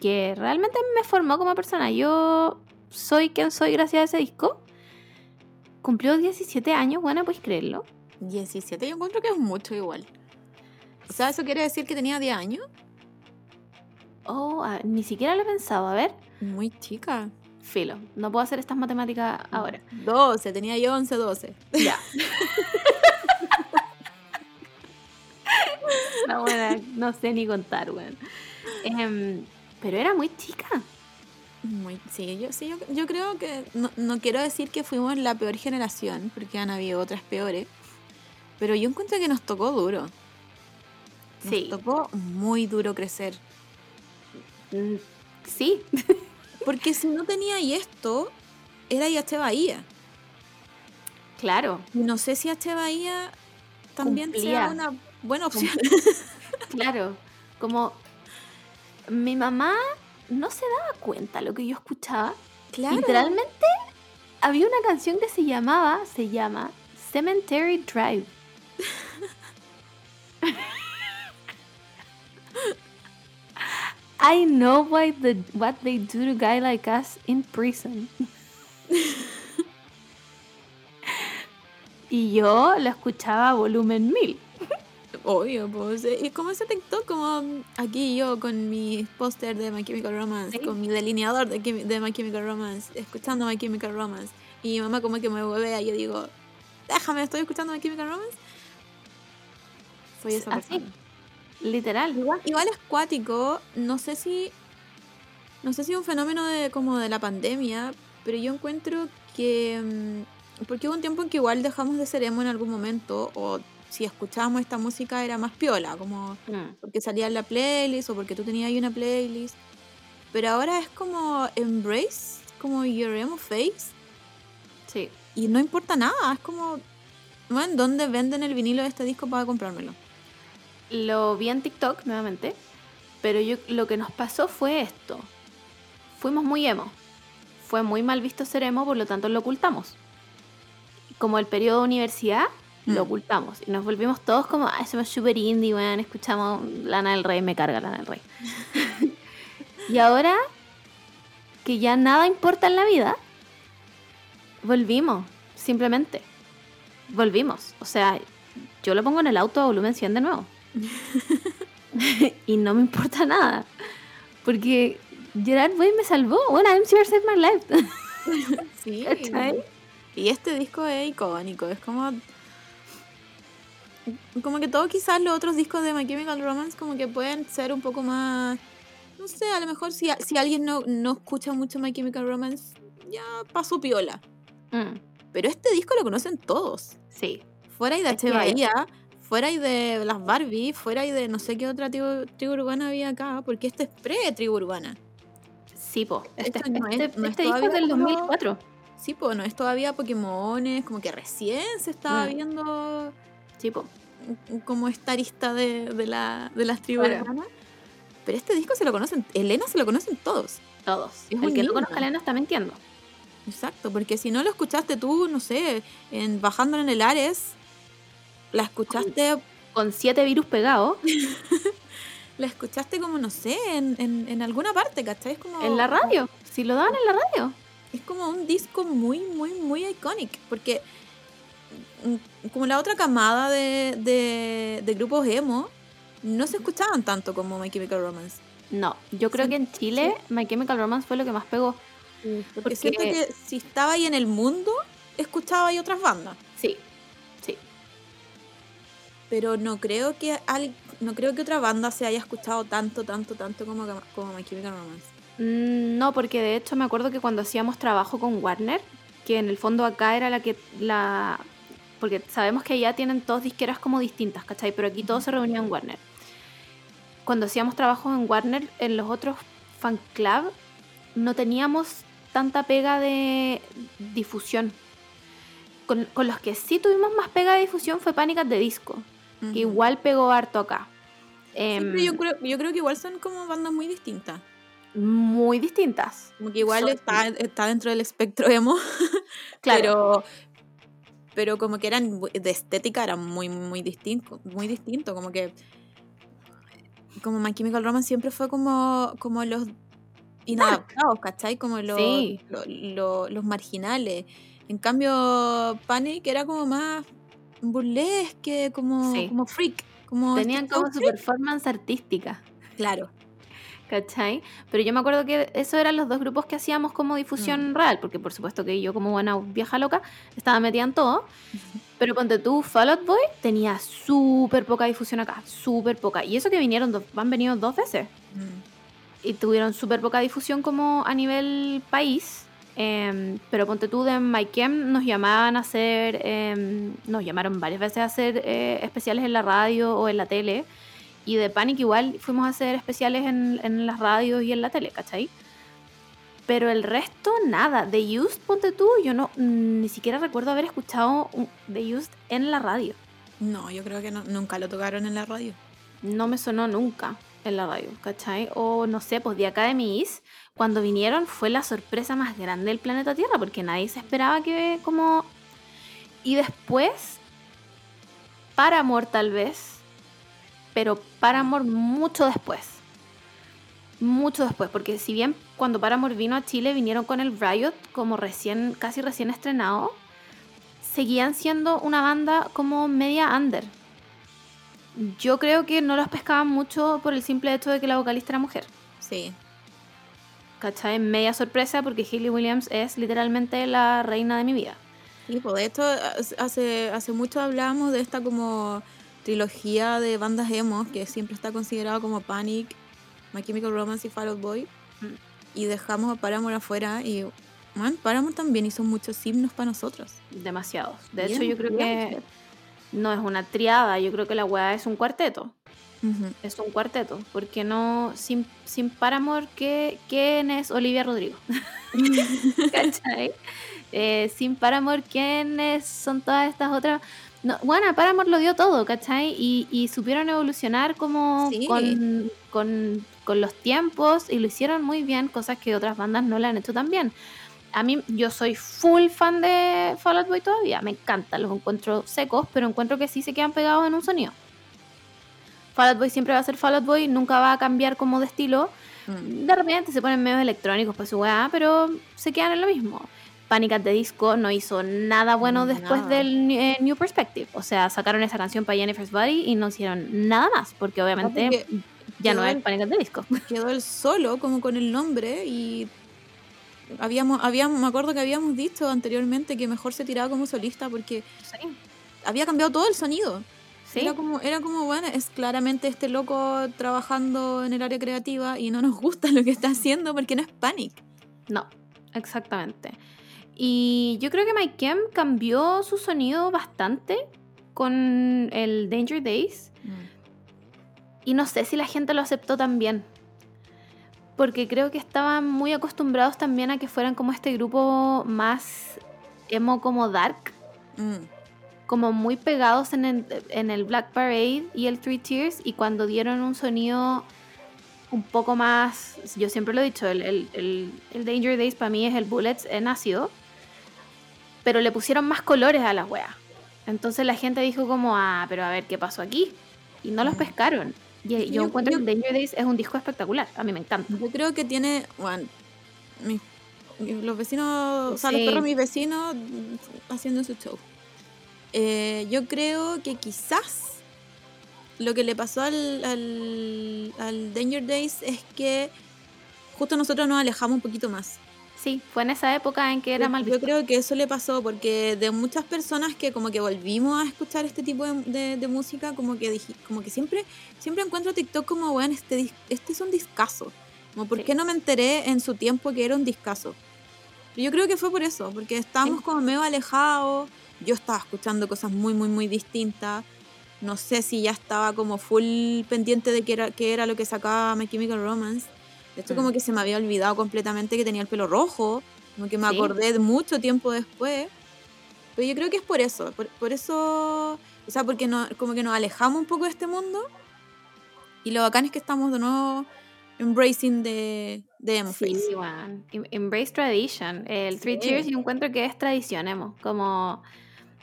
que realmente me formó como persona. Yo soy quien soy gracias a ese disco. Cumplió 17 años, bueno, puedes creerlo. 17, yo encuentro que es mucho igual. O sea, ¿eso quiere decir que tenía 10 años? Oh, a- ni siquiera lo he pensado. A ver, Muy chica. Filo. No puedo hacer estas matemáticas ahora. 12, tenía yo 11, 12. Ya. no, bueno, no sé ni contar, weón. Em, pero era muy chica. Muy, sí, yo, sí yo, yo creo que no, no quiero decir que fuimos la peor generación, porque han habido otras peores, pero yo encuentro que nos tocó duro. Nos Sí. tocó muy duro crecer. Mm, Sí, Porque si no tenía y esto, era H Bahía. claro, no sé si H Bahía también sea Cumplía. una buena opción. claro. Como mi mamá no se daba cuenta lo que yo escuchaba. claro. Literalmente había una canción que se llamaba, se llama Cemetery Drive. I know why the, what they do to guy like us in prison. y yo lo escuchaba a volumen 1000. Obvio, pues. eh, Y como ese TikTok, como mm, aquí yo con mi póster de My Chemical Romance, Sí. con mi delineador de, de My Chemical Romance, escuchando My Chemical Romance. Y mi mamá como que me huevea y yo digo, déjame, estoy escuchando My Chemical Romance. Soy esa Así. persona. Literal. Igual, igual es cuático, no sé si. No sé si es un fenómeno de como de la pandemia, pero yo encuentro que. mm, Porque hubo un tiempo en que igual dejamos de ser emo en algún momento, o si escuchábamos esta música era más piola, como Mm. porque salía en la playlist o porque tú tenías ahí una playlist. Pero ahora es como embrace, como your emo face, Sí. y no importa nada, es como. Bueno, ¿dónde venden el vinilo de este disco para comprármelo? Lo vi en TikTok nuevamente, pero yo lo que nos pasó fue esto. Fuimos muy emo. Fue muy mal visto ser emo, por lo tanto lo ocultamos. Como el periodo de universidad, lo Mm. ocultamos. Y nos volvimos todos como, ah, somos super indie, weón, escuchamos Lana del Rey, me carga Lana del Rey. y ahora que ya nada importa en la vida, volvimos, simplemente. Volvimos. O sea, yo lo pongo en el auto a volumen 100 de nuevo. y no me importa nada. Porque Gerard Way me salvó. Bueno, I'm Sure Saved My Life. Sí. ¿Cachai? Y este disco es icónico, es como... Como que todo quizás los otros discos de My Chemical Romance como que pueden ser un poco más... No sé, a lo mejor si, si alguien no, no escucha mucho My Chemical Romance, ya pasó piola. Mm, Pero este disco lo conocen todos. sí. Fuera y de H. Bahía, fuera y de las Barbie, fuera y de no sé qué otra tribu, tribu urbana había acá, porque este es pre-tribu urbana. Sí, po. Este, no es- este- no es este disco es todavía del como- 2004. Sí, pues no es todavía Pokémones, como que recién se estaba Mm. viendo Sí, po. como esta arista de, de, la, de las tribus Claro. urbanas. Pero este disco se lo conocen, Elena se lo conocen todos. Todos. Es el que no conozca a Elena está mintiendo. Exacto, porque si no lo escuchaste tú, no sé, en, bajando en el Ares, la escuchaste, Con siete virus pegados la escuchaste como, no sé, en, en, en alguna parte, ¿cachai? Es como, en la radio. Si lo daban en la radio. Es como un disco muy, muy, muy iconic, porque mm, como la otra camada de, de, de grupos emo, no se escuchaban tanto como My Chemical Romance. No, yo creo Sí, que en Chile My Chemical Romance fue lo que más pegó. Porque, Porque- siento que si estaba ahí en el mundo, escuchaba ahí otras bandas. Pero no creo que al- no creo que otra banda se haya escuchado tanto, tanto, tanto como, como My Chemical Romance. Mm, No, porque de hecho me acuerdo que cuando hacíamos trabajo con Warner, que en el fondo acá era la que la porque sabemos que allá tienen todas disqueras como distintas, ¿cachai? Pero aquí todo se reunía en Warner. Cuando hacíamos trabajo en Warner, en los otros fan club no teníamos tanta pega de difusión. Con, con los que sí tuvimos más pega de difusión fue Pánicas de Disco, que igual pegó harto acá. Sí, Em, pero yo creo, yo creo que igual son como bandas muy distintas. muy distintas. Como que igual está, está dentro del espectro emo. Claro. Pero, pero como que eran de estética eran muy, muy distinto, muy distinto. Como que como My Chemical Romance siempre fue como, como los inadaptados, ¿cachai? Como los, Sí. lo- lo- los marginales. En cambio, Panic era como más burlesque, como, Sí. como freak. Como Tenían este como su freak. performance artística, Claro. ¿cachai? Pero yo me acuerdo que esos eran los dos grupos que hacíamos como difusión real, porque por supuesto que yo como buena vieja loca estaba metida en todo. Pero ponte tú, Fall Out Boy tenía súper poca difusión acá, súper poca. Y eso que vinieron, dos- han venido dos veces. Mm. y tuvieron súper poca difusión como a nivel país. Em, pero ponte tú de MyChem nos llamaban a hacer, em, nos llamaron varias veces a hacer eh, especiales en la radio o en la tele. Y de Panic igual fuimos a hacer especiales en, en las radios y en la tele, ¿cachai? Pero el resto, nada. The Used, ponte tú, yo no ni siquiera recuerdo haber escuchado The Used en la radio. No, yo creo que no- nunca lo tocaron en la radio. no me sonó nunca en la radio, ¿cachai? O no sé, pues The Academies, cuando vinieron fue la sorpresa más grande del planeta Tierra, porque nadie se esperaba que como... Y después, Paramore tal vez, pero Paramore mucho después. Mucho después, porque si bien cuando Paramore vino a Chile vinieron con el Riot como recién, casi recién estrenado, seguían siendo una banda como media under. Yo creo que no los pescaban mucho por el simple hecho de que la vocalista era mujer. Sí. ¿Cachai? Media sorpresa porque Hayley Williams es literalmente la reina de mi vida. Y pues de esto hace, hace mucho hablábamos de esta como trilogía de bandas emo que siempre está considerado como Panic, My Chemical Romance y Fall Out Boy. Mm. Y dejamos a Paramore afuera y man, Paramore también hizo muchos himnos para nosotros. Demasiados. De Bien, hecho, yo creo bien. que no es una triada, yo creo que la weá es un cuarteto. Es un cuarteto. Porque no, sin, sin Paramore, ¿qué, ¿quién es Olivia Rodrigo? ¿Cachai? Eh, sin Paramore, ¿quiénes son todas estas otras? No, bueno, Paramore lo dio todo, ¿cachai? Y, y supieron evolucionar como Sí. con, con- con los tiempos y lo hicieron muy bien, cosas que otras bandas no le han hecho tan bien. A mí, yo soy full fan de Fall Out Boy todavía, me encanta, los encuentro secos, pero encuentro que sí se quedan pegados en un sonido. Fall Out Boy siempre va a ser Fall Out Boy, nunca va a cambiar como de estilo. Mm. De repente se ponen medios electrónicos para su weá, pero se quedan en lo mismo. Panic at the Disco no hizo nada bueno después Nada. del eh, New Perspective. O sea, sacaron esa canción para Jennifer's Body y no hicieron nada más, porque obviamente porque ya no es el- Panic at the Disco. Quedó él solo como con el nombre y habíamos, habíamos, me acuerdo que habíamos dicho anteriormente que mejor se tiraba como solista porque Sí, había cambiado todo el sonido. Sí. Era como, era como, bueno, es claramente este loco trabajando en el área creativa y no nos gusta lo que está haciendo porque no es Panic. No, exactamente. Y yo creo que Mike Kem cambió su sonido bastante con el Danger Days. Y no sé si la gente lo aceptó también. Porque creo que estaban muy acostumbrados también a que fueran como este grupo más emo como dark. Mm. Como muy pegados en el, en el Black Parade y el Three Tears. Y cuando dieron un sonido un poco más... Yo siempre lo he dicho, el, el- el- el Danger Days para mí es el Bullets en ácido. Pero le pusieron más colores a las weas. Entonces la gente dijo como, ah, pero a ver qué pasó aquí. Y no los pescaron. Y yo, Yo- encuentro yo- que Danger Days es un disco espectacular. A mí me encanta. Yo creo que tiene, bueno, mis- los vecinos, o sea, los perros mis vecinos mm, haciendo su show. Eh, yo creo que quizás lo que le pasó al, al, al Danger Days es que justo nosotros nos alejamos un poquito más. Sí, fue en esa época en que era Yo- mal Yo visto. creo que eso le pasó porque de muchas personas que como que volvimos a escuchar este tipo de, de- de música, como que dije, como que siempre, siempre encuentro TikTok como, bueno, este, este es un discazo. Como, ¿por Sí. qué no me enteré en su tiempo que era un discazo? Yo creo que fue por eso, porque estábamos Sí. como medio alejados, yo estaba escuchando cosas muy, muy, muy distintas. No sé si ya estaba como full pendiente de qué era, qué era lo que sacaba My Chemical Romance. De hecho, Mm. como que se me había olvidado completamente que tenía el pelo rojo. Como que me Sí. acordé de mucho tiempo después. Pero yo creo que es por eso. Por, por eso. O sea, porque no, como que nos alejamos un poco de este mundo. Y lo bacán es que estamos de nuevo embracing de, de emo Sí. Em- Embrace Tradition. El Three Sí. Cheers yo encuentro que es tradición emo. Como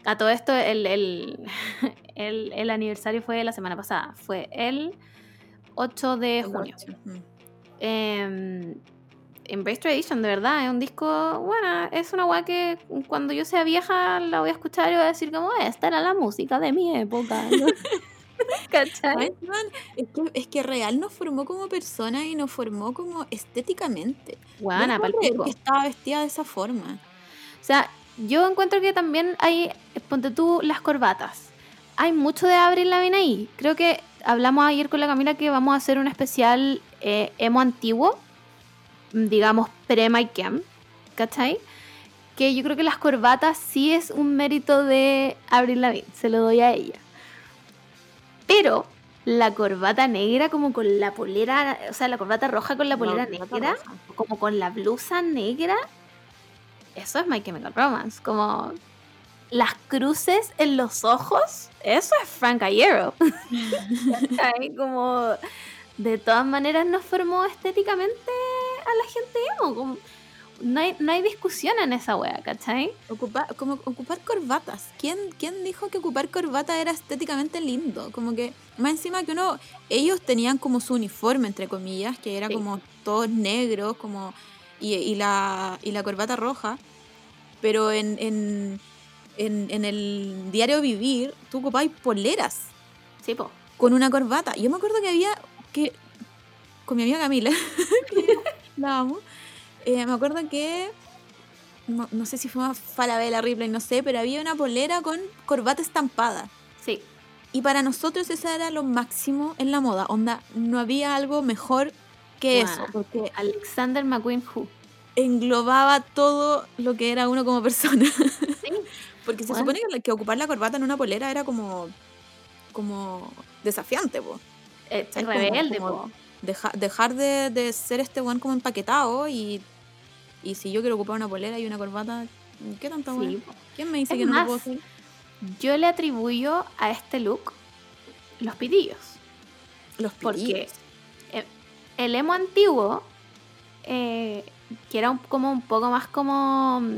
a todo esto, el, el, el, el aniversario fue la semana pasada. Fue el 8 de junio. ocho. Mm. Eh, Embrace Tradition, de verdad, es un disco, bueno, es una weá que cuando yo sea vieja la voy a escuchar y voy a decir como, esta era la música de mi época. ¿no? ¿Cachai? Ay, man, Es que, es que real nos formó como persona y nos formó como estéticamente. Buena, no que estaba vestida de esa forma. O sea, yo encuentro que también hay, ponte tú, las corbatas. Hay mucho de Avril Lavigne ahí. Creo que hablamos ayer con la Camila que vamos a hacer un especial eh, emo antiguo, digamos pre-My Cam, ¿cachai? Que yo creo que las corbatas sí es un mérito de Avril Lavigne, se lo doy a ella. Pero la corbata negra como con la polera, o sea, la corbata roja con la polera negra, roja. como con la blusa negra, eso es My Chemical Romance. Como las cruces en los ojos, eso es Frank. ¿Cachai? como de todas maneras nos formó estéticamente a la gente emo. Como no hay, no hay discusión en esa wea, ¿cachai? Ocupa- como ocupar corbatas. ¿Quién, ¿Quién dijo que ocupar corbata era estéticamente lindo? Como que, más encima que uno, ellos tenían como su uniforme, entre comillas, que era Sí. como todos negros, como, y, y la, y la corbata roja. Pero en, en, en, en el diario vivir, tú ocupabas poleras Sí, po. con una corbata. Yo me acuerdo que había que con mi amiga Camila, la amo, eh, me acuerdo que no, no sé si fue una Falabella Ripley, no sé, pero había una polera con corbata estampada. Sí. Y para nosotros eso era lo máximo en la moda. Onda, no había algo mejor que eso, porque Alexander McQueen Who. englobaba todo lo que era uno como persona. Sí. Porque se supone que, que ocupar la corbata en una polera era como como desafiante, po. Eh, rebelde, como po. deja- dejar de, de ser este weón como empaquetado y, y si yo quiero ocupar una polera y una corbata, ¿qué tanta Sí. ¿Quién me dice Es que no lo puedo hacer? Yo le atribuyo a este look los pitillos. Los Porque pitillos. eh, el emo antiguo, eh, que era un- como un poco más como mm,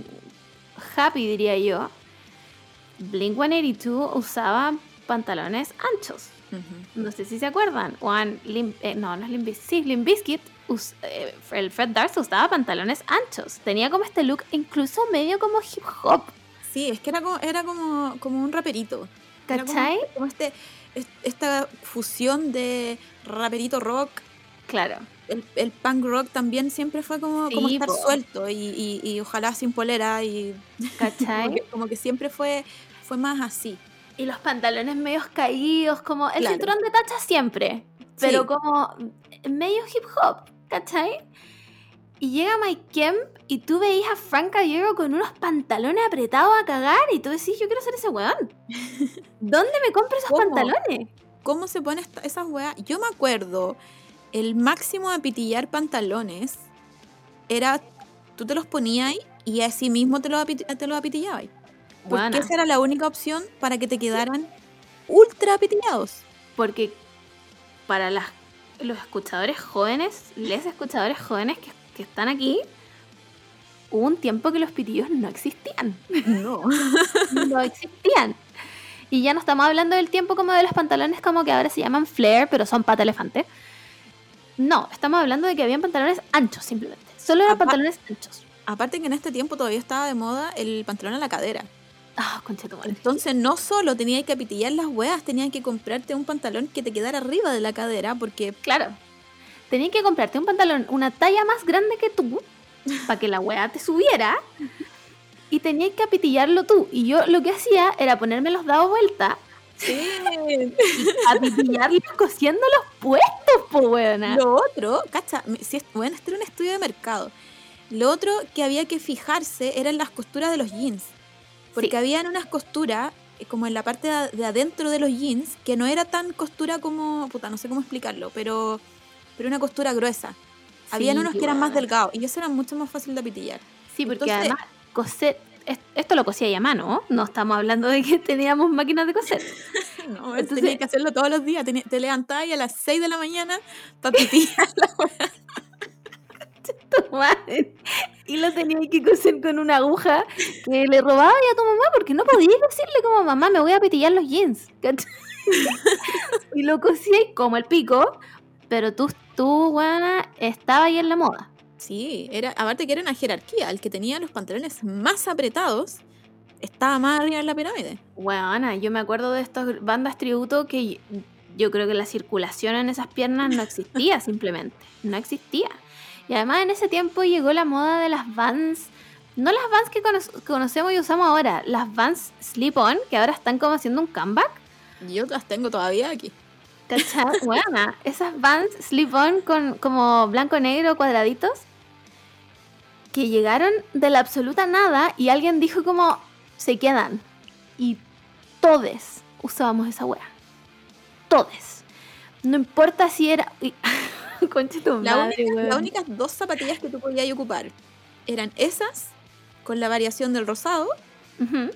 happy, diría yo, Blink 182 usaba pantalones anchos. No sé si se acuerdan. Juan, Lim- eh, no, no es Limp. Sí, Limp us- eh, el Fred Durst usaba pantalones anchos. Tenía como este look incluso medio como hip hop. Sí, es que era como, era como, como un raperito. Era como- ¿Cachai? Como, este, es- esta fusión de raperito rock. Claro. El, el punk rock también siempre fue como, estar po. suelto y, y- y ojalá sin polera y como que, como que siempre fue, fue más así. Y los pantalones medios caídos, como el Claro. cinturón de tacha siempre, pero Sí. como medio hip hop, ¿cachai? Y llega Mike Kemp y tú veías a Frank Gallego con unos pantalones apretados a cagar y tú decís, yo quiero ser ese weón. ¿Dónde me compro esos ¿Cómo? pantalones? ¿Cómo se ponen esas weas? Yo me acuerdo, el máximo de pitillar pantalones era, tú te los ponías y así mismo te los, te los apitillabas. Porque esa era la única opción para que te quedaran ultra apitillados. Porque para las, los escuchadores jóvenes, les escuchadores jóvenes que, que están aquí, hubo un tiempo que los pitillos no existían. No. no existían. Y ya no estamos hablando del tiempo como de los pantalones como que ahora se llaman flare, pero son pata elefante. No, estamos hablando de que habían pantalones anchos simplemente. Solo eran Apa- pantalones anchos. Aparte que en este tiempo todavía estaba de moda el pantalón a la cadera. Ah, madre. Entonces no solo tenías que apitillar las weas, tenías que comprarte un pantalón que te quedara arriba de la cadera porque Claro. Tenías que comprarte un pantalón una talla más grande que tú para que la weá te subiera y tenías que apitillarlo tú. Y yo lo que hacía era ponerme los dados vuelta Sí. apitillarlos cosiendo los puestos, po weona. Lo otro, cacha, si es, bueno, este era un estudio de mercado. Lo otro que había que fijarse eran las costuras de los jeans. Porque Sí. habían unas costuras eh, como en la parte de, de adentro de los jeans que no era tan costura como, puta, no sé cómo explicarlo, pero, pero una costura gruesa. Habían Sí, unos que eran más delgados y eso era mucho más fácil de apitillar. Sí, porque Entonces- además coser, esto lo cosía ya a mano, no estamos hablando de que teníamos máquinas de coser. No, Entonces- tenía que hacerlo todos los días. Tenía- te levantabas y a las 6 de la mañana apitillar la madre. Y lo tenía que coser con una aguja que le robaba a tu mamá porque no podía decirle como mamá me voy a pitillar los jeans. y lo cosía y como el pico, pero tú, tú, buena, estaba ahí en la moda. Sí, era, aparte que era una jerarquía. El que tenía los pantalones más apretados estaba más arriba en la pirámide. Buena, yo me acuerdo de estas bandas tributo que yo, yo creo que la circulación en esas piernas no existía simplemente, no existía. Y además en ese tiempo llegó la moda de las Vans, no las Vans que cono- conocemos y usamos ahora, las Vans Slip-On, que ahora están como haciendo un comeback. Yo las tengo todavía aquí. ¿Cachai? Buena, esas Vans Slip-On con como blanco-negro cuadraditos que llegaron de la absoluta nada y alguien dijo como se quedan. Y todes usábamos esa wea. Todes. No importa si era. Concha tu La madre, única- weón. las únicas dos zapatillas que tú podías ocupar eran esas, con la variación del rosado, Ujú.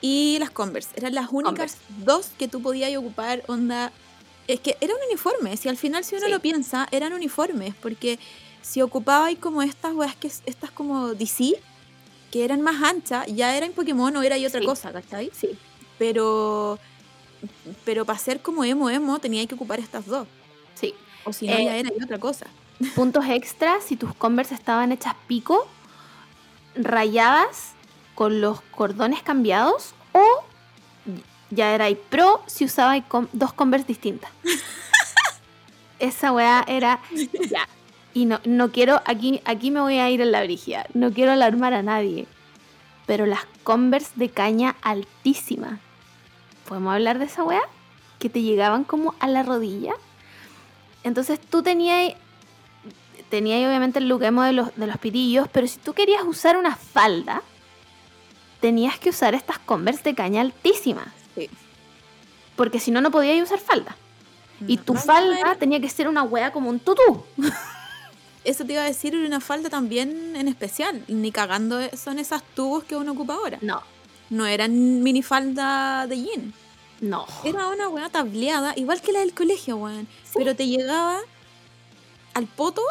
y las Converse. Eran las únicas dos que tú podías ocupar, onda... Es que era un uniforme, si al final si uno Sí. lo piensa, eran uniformes, porque si ocupabais como estas weas que estas como DC, que eran más anchas, ya era en Pokémon o era y otra Sí. cosa, ¿cachai? Sí. Pero pero para ser como emo emo tenía que ocupar estas dos. Sí. O si no, Eh, ya era y otra cosa. Puntos extras si tus Converse estaban hechas pico, rayadas con los cordones cambiados o ya era pro si usabas con- dos Converse distintas. Esa weá era ya. Y no, no quiero, aquí, aquí me voy a ir en la brigia. No quiero alarmar a nadie. Pero las Converse de caña altísima. ¿Podemos hablar de esa weá? Que te llegaban como a la rodilla. Entonces tú tenías tenía obviamente el look emo de los, de los pitillos, pero si tú querías usar una falda, tenías que usar estas Converse de caña altísimas. Sí. Porque si no, no podías usar falda. Y tu no, falda era- tenía que ser una wea como un tutú. Eso te iba a decir, era una falda también en especial. Ni cagando son esas tubos que uno ocupa ahora. No, No eran minifalda de jean. no. Era una weá tableada, igual que la del colegio, weón. Sí. Pero te llegaba al poto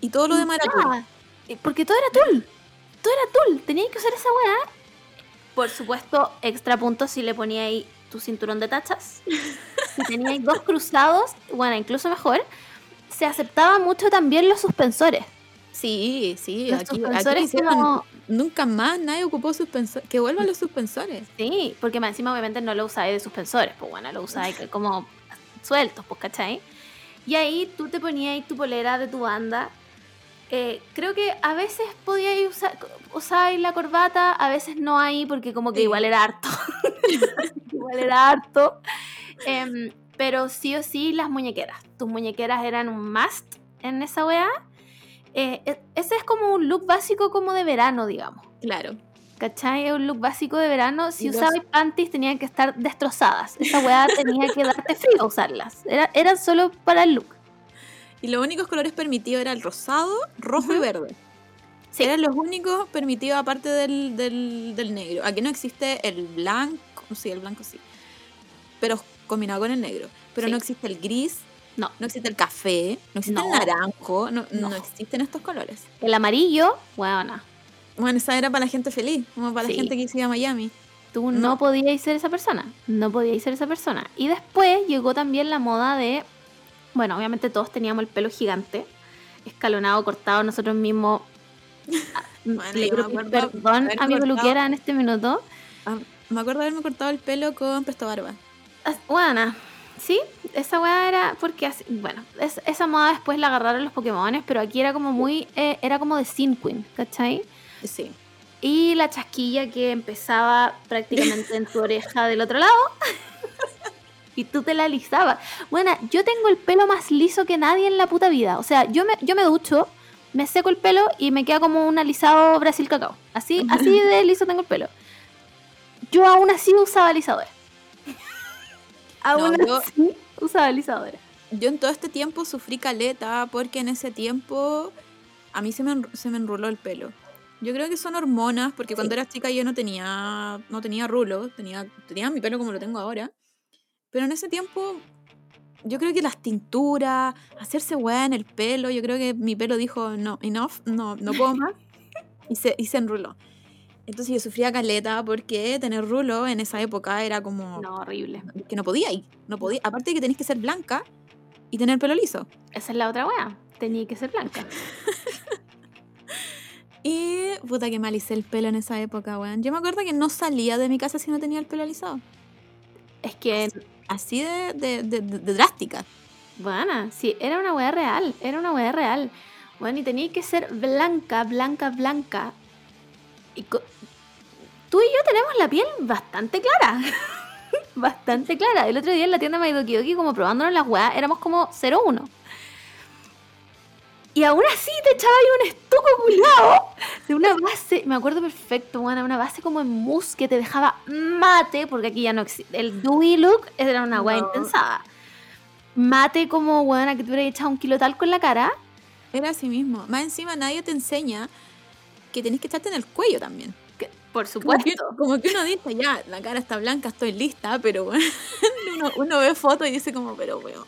y todo lo demás era tul. Porque todo era tul. Todo era tul. Tenías que usar esa weá. Por supuesto, extra puntos si le ponía ahí tu cinturón de tachas. Si teníais dos cruzados, bueno, incluso mejor. Se aceptaban mucho también los suspensores. Sí, sí, Los aquí, aquí suspensores hicieron- como- nunca más nadie ocupó suspensores. Que vuelvan los suspensores. Sí, porque más encima obviamente no lo usáis de suspensores, pues bueno, lo usáis como sueltos, pues, ¿cachai? Y ahí tú te ponías tu polera de tu banda. Eh, creo que a veces podíais usar usabais la corbata, a veces no ahí, porque como que Sí. igual era harto. igual era harto. Em, pero sí o sí las muñequeras. Tus muñequeras eran un must en esa weá. Eh, e- ese es como un look básico como de verano, digamos. Claro. ¿Cachai? Es un look básico de verano. Si usabas panties tenían que estar destrozadas. Esa weá tenía que darte frío usarlas. Era, eran solo para el look. Y los únicos colores permitidos era el rosado, rojo y verde. Sí. Eran los únicos permitidos aparte del, del, del negro. Aquí no existe el blanco, sí, el blanco sí. Pero combinado con el negro. Pero Sí. no existe el gris, No. no existe el café, no existe el naranjo, no, no existen estos colores. El amarillo, bueno, Bueno, esa era para la gente feliz, como para Sí. la gente que iba a Miami. tú no, podías ser esa persona. No podías ser esa persona. Y después llegó también la moda de. Bueno, obviamente todos teníamos el pelo gigante, escalonado, cortado, nosotros mismos. Bueno, Le perdón a mi peluquera en este minuto. Ah, me acuerdo haberme cortado el pelo con presto barba. Bueno, sí, esa weá era porque, así- bueno, es- esa moda después la agarraron los Pokémones, pero aquí era como muy, eh, era como de Sin Queen, ¿cachai? Sí. Y la chasquilla que empezaba prácticamente en tu oreja del otro lado. y tú te la alisabas. Bueno, yo tengo el pelo más liso que nadie en la puta vida. O sea, yo me, yo me ducho, me seco el pelo y me queda como un alisado Brasil cacao. Así, así de liso tengo el pelo. Yo aún así usaba alisadores. Aún yo- así usaba alisadores. Yo en todo este tiempo sufrí caleta porque en ese tiempo a mí se me, se me enruló el pelo. Yo creo que son hormonas, porque cuando era chica yo no tenía, no tenía rulo, tenía, tenía mi pelo como lo tengo ahora. Pero en ese tiempo, yo creo que las tinturas, hacerse weá en el pelo, yo creo que mi pelo dijo, no, enough, no, no puedo más. Y se, y se enruló. Entonces yo sufría caleta porque tener rulo en esa época era como No, horrible. que no podía ir. No podía. Aparte de que tenés que ser blanca y tener pelo liso. Esa es la otra wea. Tenía que ser blanca. Y puta que me alisé el pelo en esa época, weón. Yo me acuerdo que no salía de mi casa si no tenía el pelo alisado. Es que Así de, de, de- de- de drástica. Bueno, sí, era una weá real, era una weá real. Bueno, y tenía que ser blanca, blanca, blanca. Y tú y yo tenemos la piel bastante clara. bastante clara. El otro día en la tienda Maidoki como probándonos las weas, éramos como 0-1. Y aún así te echaba ahí un estuco culiado de una base, me acuerdo perfecto, bueno, una base como en mousse que te dejaba mate, porque aquí ya no existe. El dewy look era una weá No. intensada. Mate como weá que te hubieras echado un kilo talco en la cara. Era así mismo. Más encima nadie te enseña que tenés que echarte en el cuello también. Por Como que, supuesto. como que uno dice, ya, la cara está blanca, estoy lista, pero bueno, uno, uno ve fotos y dice como, pero weón.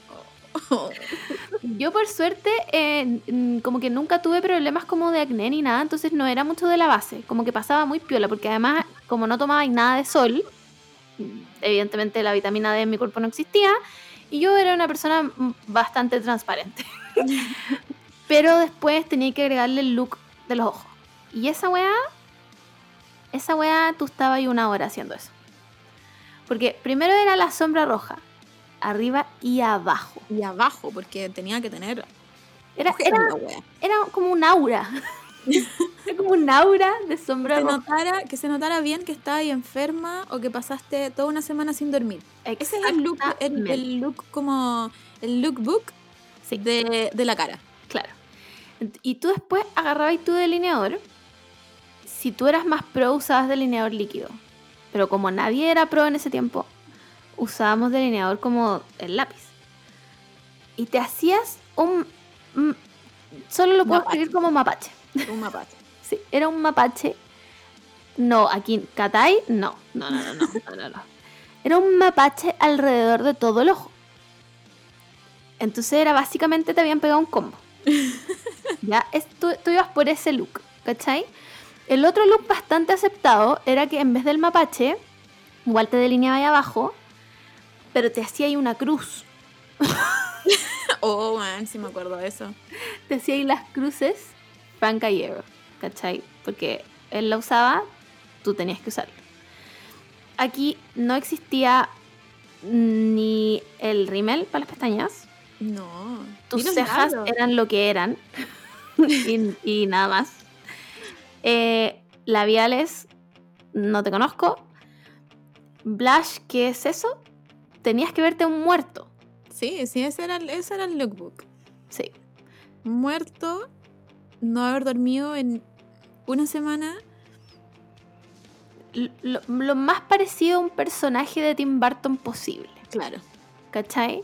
Yo por suerte, eh, como que nunca tuve problemas como de acné ni nada, entonces no era mucho de la base, como que pasaba muy piola, porque además, como no tomaba nada de sol, evidentemente la vitamina D en mi cuerpo no existía, y yo era una persona bastante transparente. Pero después tenía que agregarle el look de los ojos. Y esa weá, esa weá, tú estabas ahí una hora haciendo eso. Porque primero era la sombra roja, arriba y abajo. Y abajo, porque tenía que tener. Era, era, era como un aura. era como un aura de sombra Que, roja. notara, que se notara bien que estabas ahí enferma o que pasaste toda una semana sin dormir. Ese es el look, el, el look como. El lookbook Sí. de, de la cara. Claro. Y tú después agarrabas tu delineador. Si tú eras más pro, usabas delineador líquido. Pero como nadie era pro en ese tiempo, usábamos delineador como el lápiz. Y te hacías un... Solo lo puedo Mapache. escribir como mapache. Un mapache. Sí, era un mapache. No, aquí, Katay, no. No, no, no, no, no, no, no. Era un mapache alrededor de todo el ojo. Entonces era básicamente te habían pegado un combo. ya, es- tú, tú ibas por ese look, ¿cachai? El otro look bastante aceptado era que en vez del mapache, igual te delineaba ahí abajo, pero te hacía ahí una cruz. Oh, man, sí me acuerdo de eso. te hacía ahí las cruces Frank Gallero, ¿cachai? Porque él la usaba, tú tenías que usarlo. Aquí no existía ni el rímel para las pestañas, No. tus cejas eran lo que eran y, y nada más. Eh, labiales, no te conozco. Blush, ¿qué es eso? Tenías que verte un muerto. Sí, sí, ese era, el- ese era el lookbook. Sí, Muerto, no haber dormido en una semana. Lo, lo más parecido a un personaje de Tim Burton posible. Claro. ¿cachai?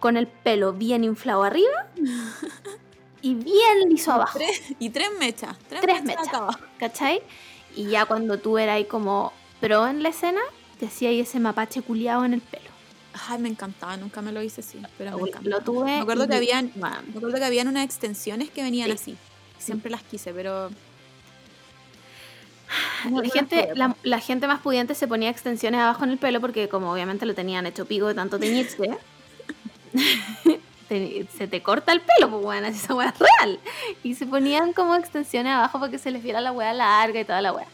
Con el pelo bien inflado arriba y bien liso abajo, Tres, y tres mechas. Tres, Tres mechas. mechas. ¿cachai? Y ya cuando tú eras ahí como pro en la escena, te hacía ahí ese mapache culiado en el pelo. Ay, me encantaba, nunca me lo hice así, pero me encantaba. Lo tuve. Me acuerdo que habían, me acuerdo que habían unas extensiones que venían Sí. así. Siempre las quise, pero. La gente, la, la gente más pudiente se ponía extensiones abajo en el pelo porque como obviamente lo tenían hecho pico de tanto teñirse, te- se te corta el pelo, pues bueno, esa weá es real. Y se ponían como extensiones abajo para que se les viera la weá larga y toda la weá.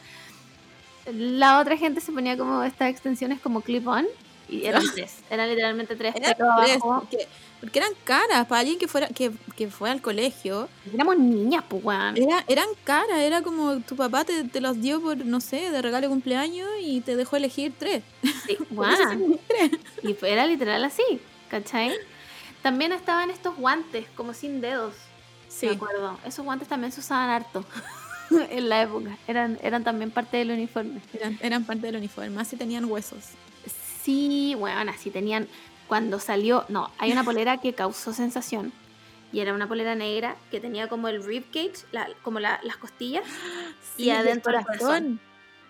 La otra gente se ponía como estas extensiones como clip-on y eran tres, eran literalmente tres Eran tres, abajo. porque, porque eran caras para alguien que fuera que, que fue al colegio. Éramos niñas, pues weón. Era, eran caras, era como tu papá te, te los dio por, no sé, de regalo de cumpleaños y te dejó elegir tres. Sí, elegí tres. Y era literal así, ¿cachai? También estaban estos guantes, como sin dedos. Sí. Me acuerdo. Esos guantes también se usaban harto en la época. Eran, eran también parte del uniforme. Eran, eran parte del uniforme, así tenían huesos. Sí, bueno, así tenían. Cuando salió. No, hay una polera que causó sensación. Y era una polera negra que tenía como el rib cage, la- como la- las costillas. Y el adentro el corazón.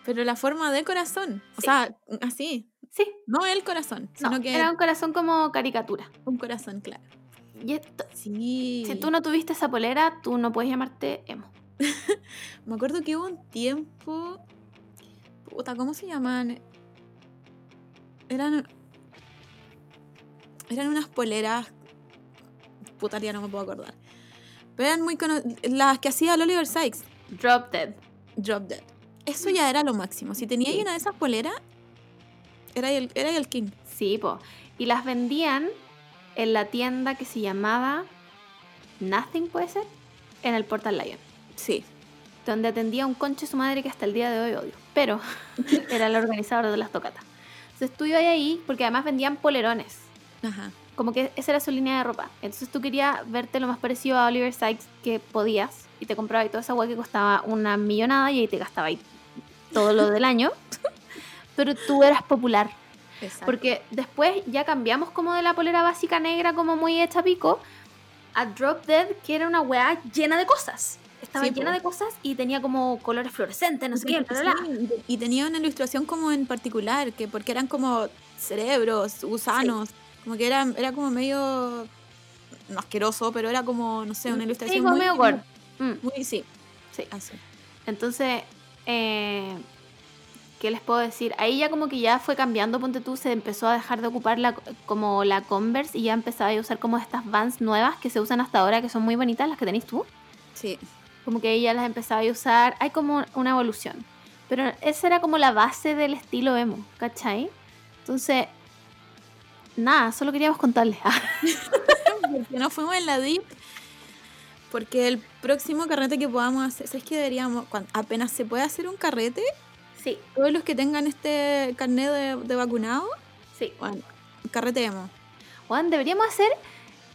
Pero la forma de corazón. O sea, así. Sí, No el corazón, no, sino que era un corazón como caricatura. un corazón, claro. Y esto- Sí. si tú no tuviste esa polera, tú no puedes llamarte emo. Me acuerdo que hubo un tiempo. Puta, ¿cómo se llaman? Eran. Eran unas poleras. Puta, ya no me puedo acordar. Pero eran muy cono- Las que hacía el Oliver Sykes. Drop Dead. Drop Dead. Eso ya era lo máximo. Si tenía Sí. una de esas poleras, era el, era el king. Sí, po. Y las vendían en la tienda que se llamaba Nothing, puede ser, en el Portal Lion. Sí. Donde atendía un conche su madre que hasta el día de hoy odio. Pero era el organizador de las tocatas. Entonces tú ibas ahí porque además vendían polerones. Ajá. Como que esa era su línea de ropa. Entonces tú querías verte lo más parecido a Oliver Sykes que podías. Y te comprabas toda esa agua que costaba una millonada y ahí te gastabas todo lo del año. Pero tú eras popular. Exacto. Porque después ya cambiamos como de la polera básica negra como muy hecha pico a Drop Dead que era una weá llena de cosas. Estaba Sí, llena po. de cosas y tenía como colores fluorescentes, no sé qué, bla, bla, bla. Sí, y tenía una ilustración como en particular, que porque eran como cerebros, gusanos, como que era, era como medio no asqueroso, pero era como, no sé, una Sí, ilustración muy, medio gore. Mm, muy, sí, sí. así. Entonces, eh, ¿qué les puedo decir? Ahí ya como que ya fue cambiando, ponte tú, se empezó a dejar de ocupar la, como la Converse y ya empezaba a usar como estas Vans nuevas que se usan hasta ahora, que son muy bonitas, las que tenéis tú. Sí, Como que ella las empezaba a usar. Hay como una evolución. Pero esa era como la base del estilo emo, ¿cachai? Entonces, nada, solo queríamos contarles. porque no fuimos en la DIP. Porque el próximo carrete que podamos hacer, ¿sabes que deberíamos? apenas se puede hacer un carrete, sí, todos los que tengan este carnet de, de vacunado, sí. bueno, carretemos. Juan, deberíamos hacer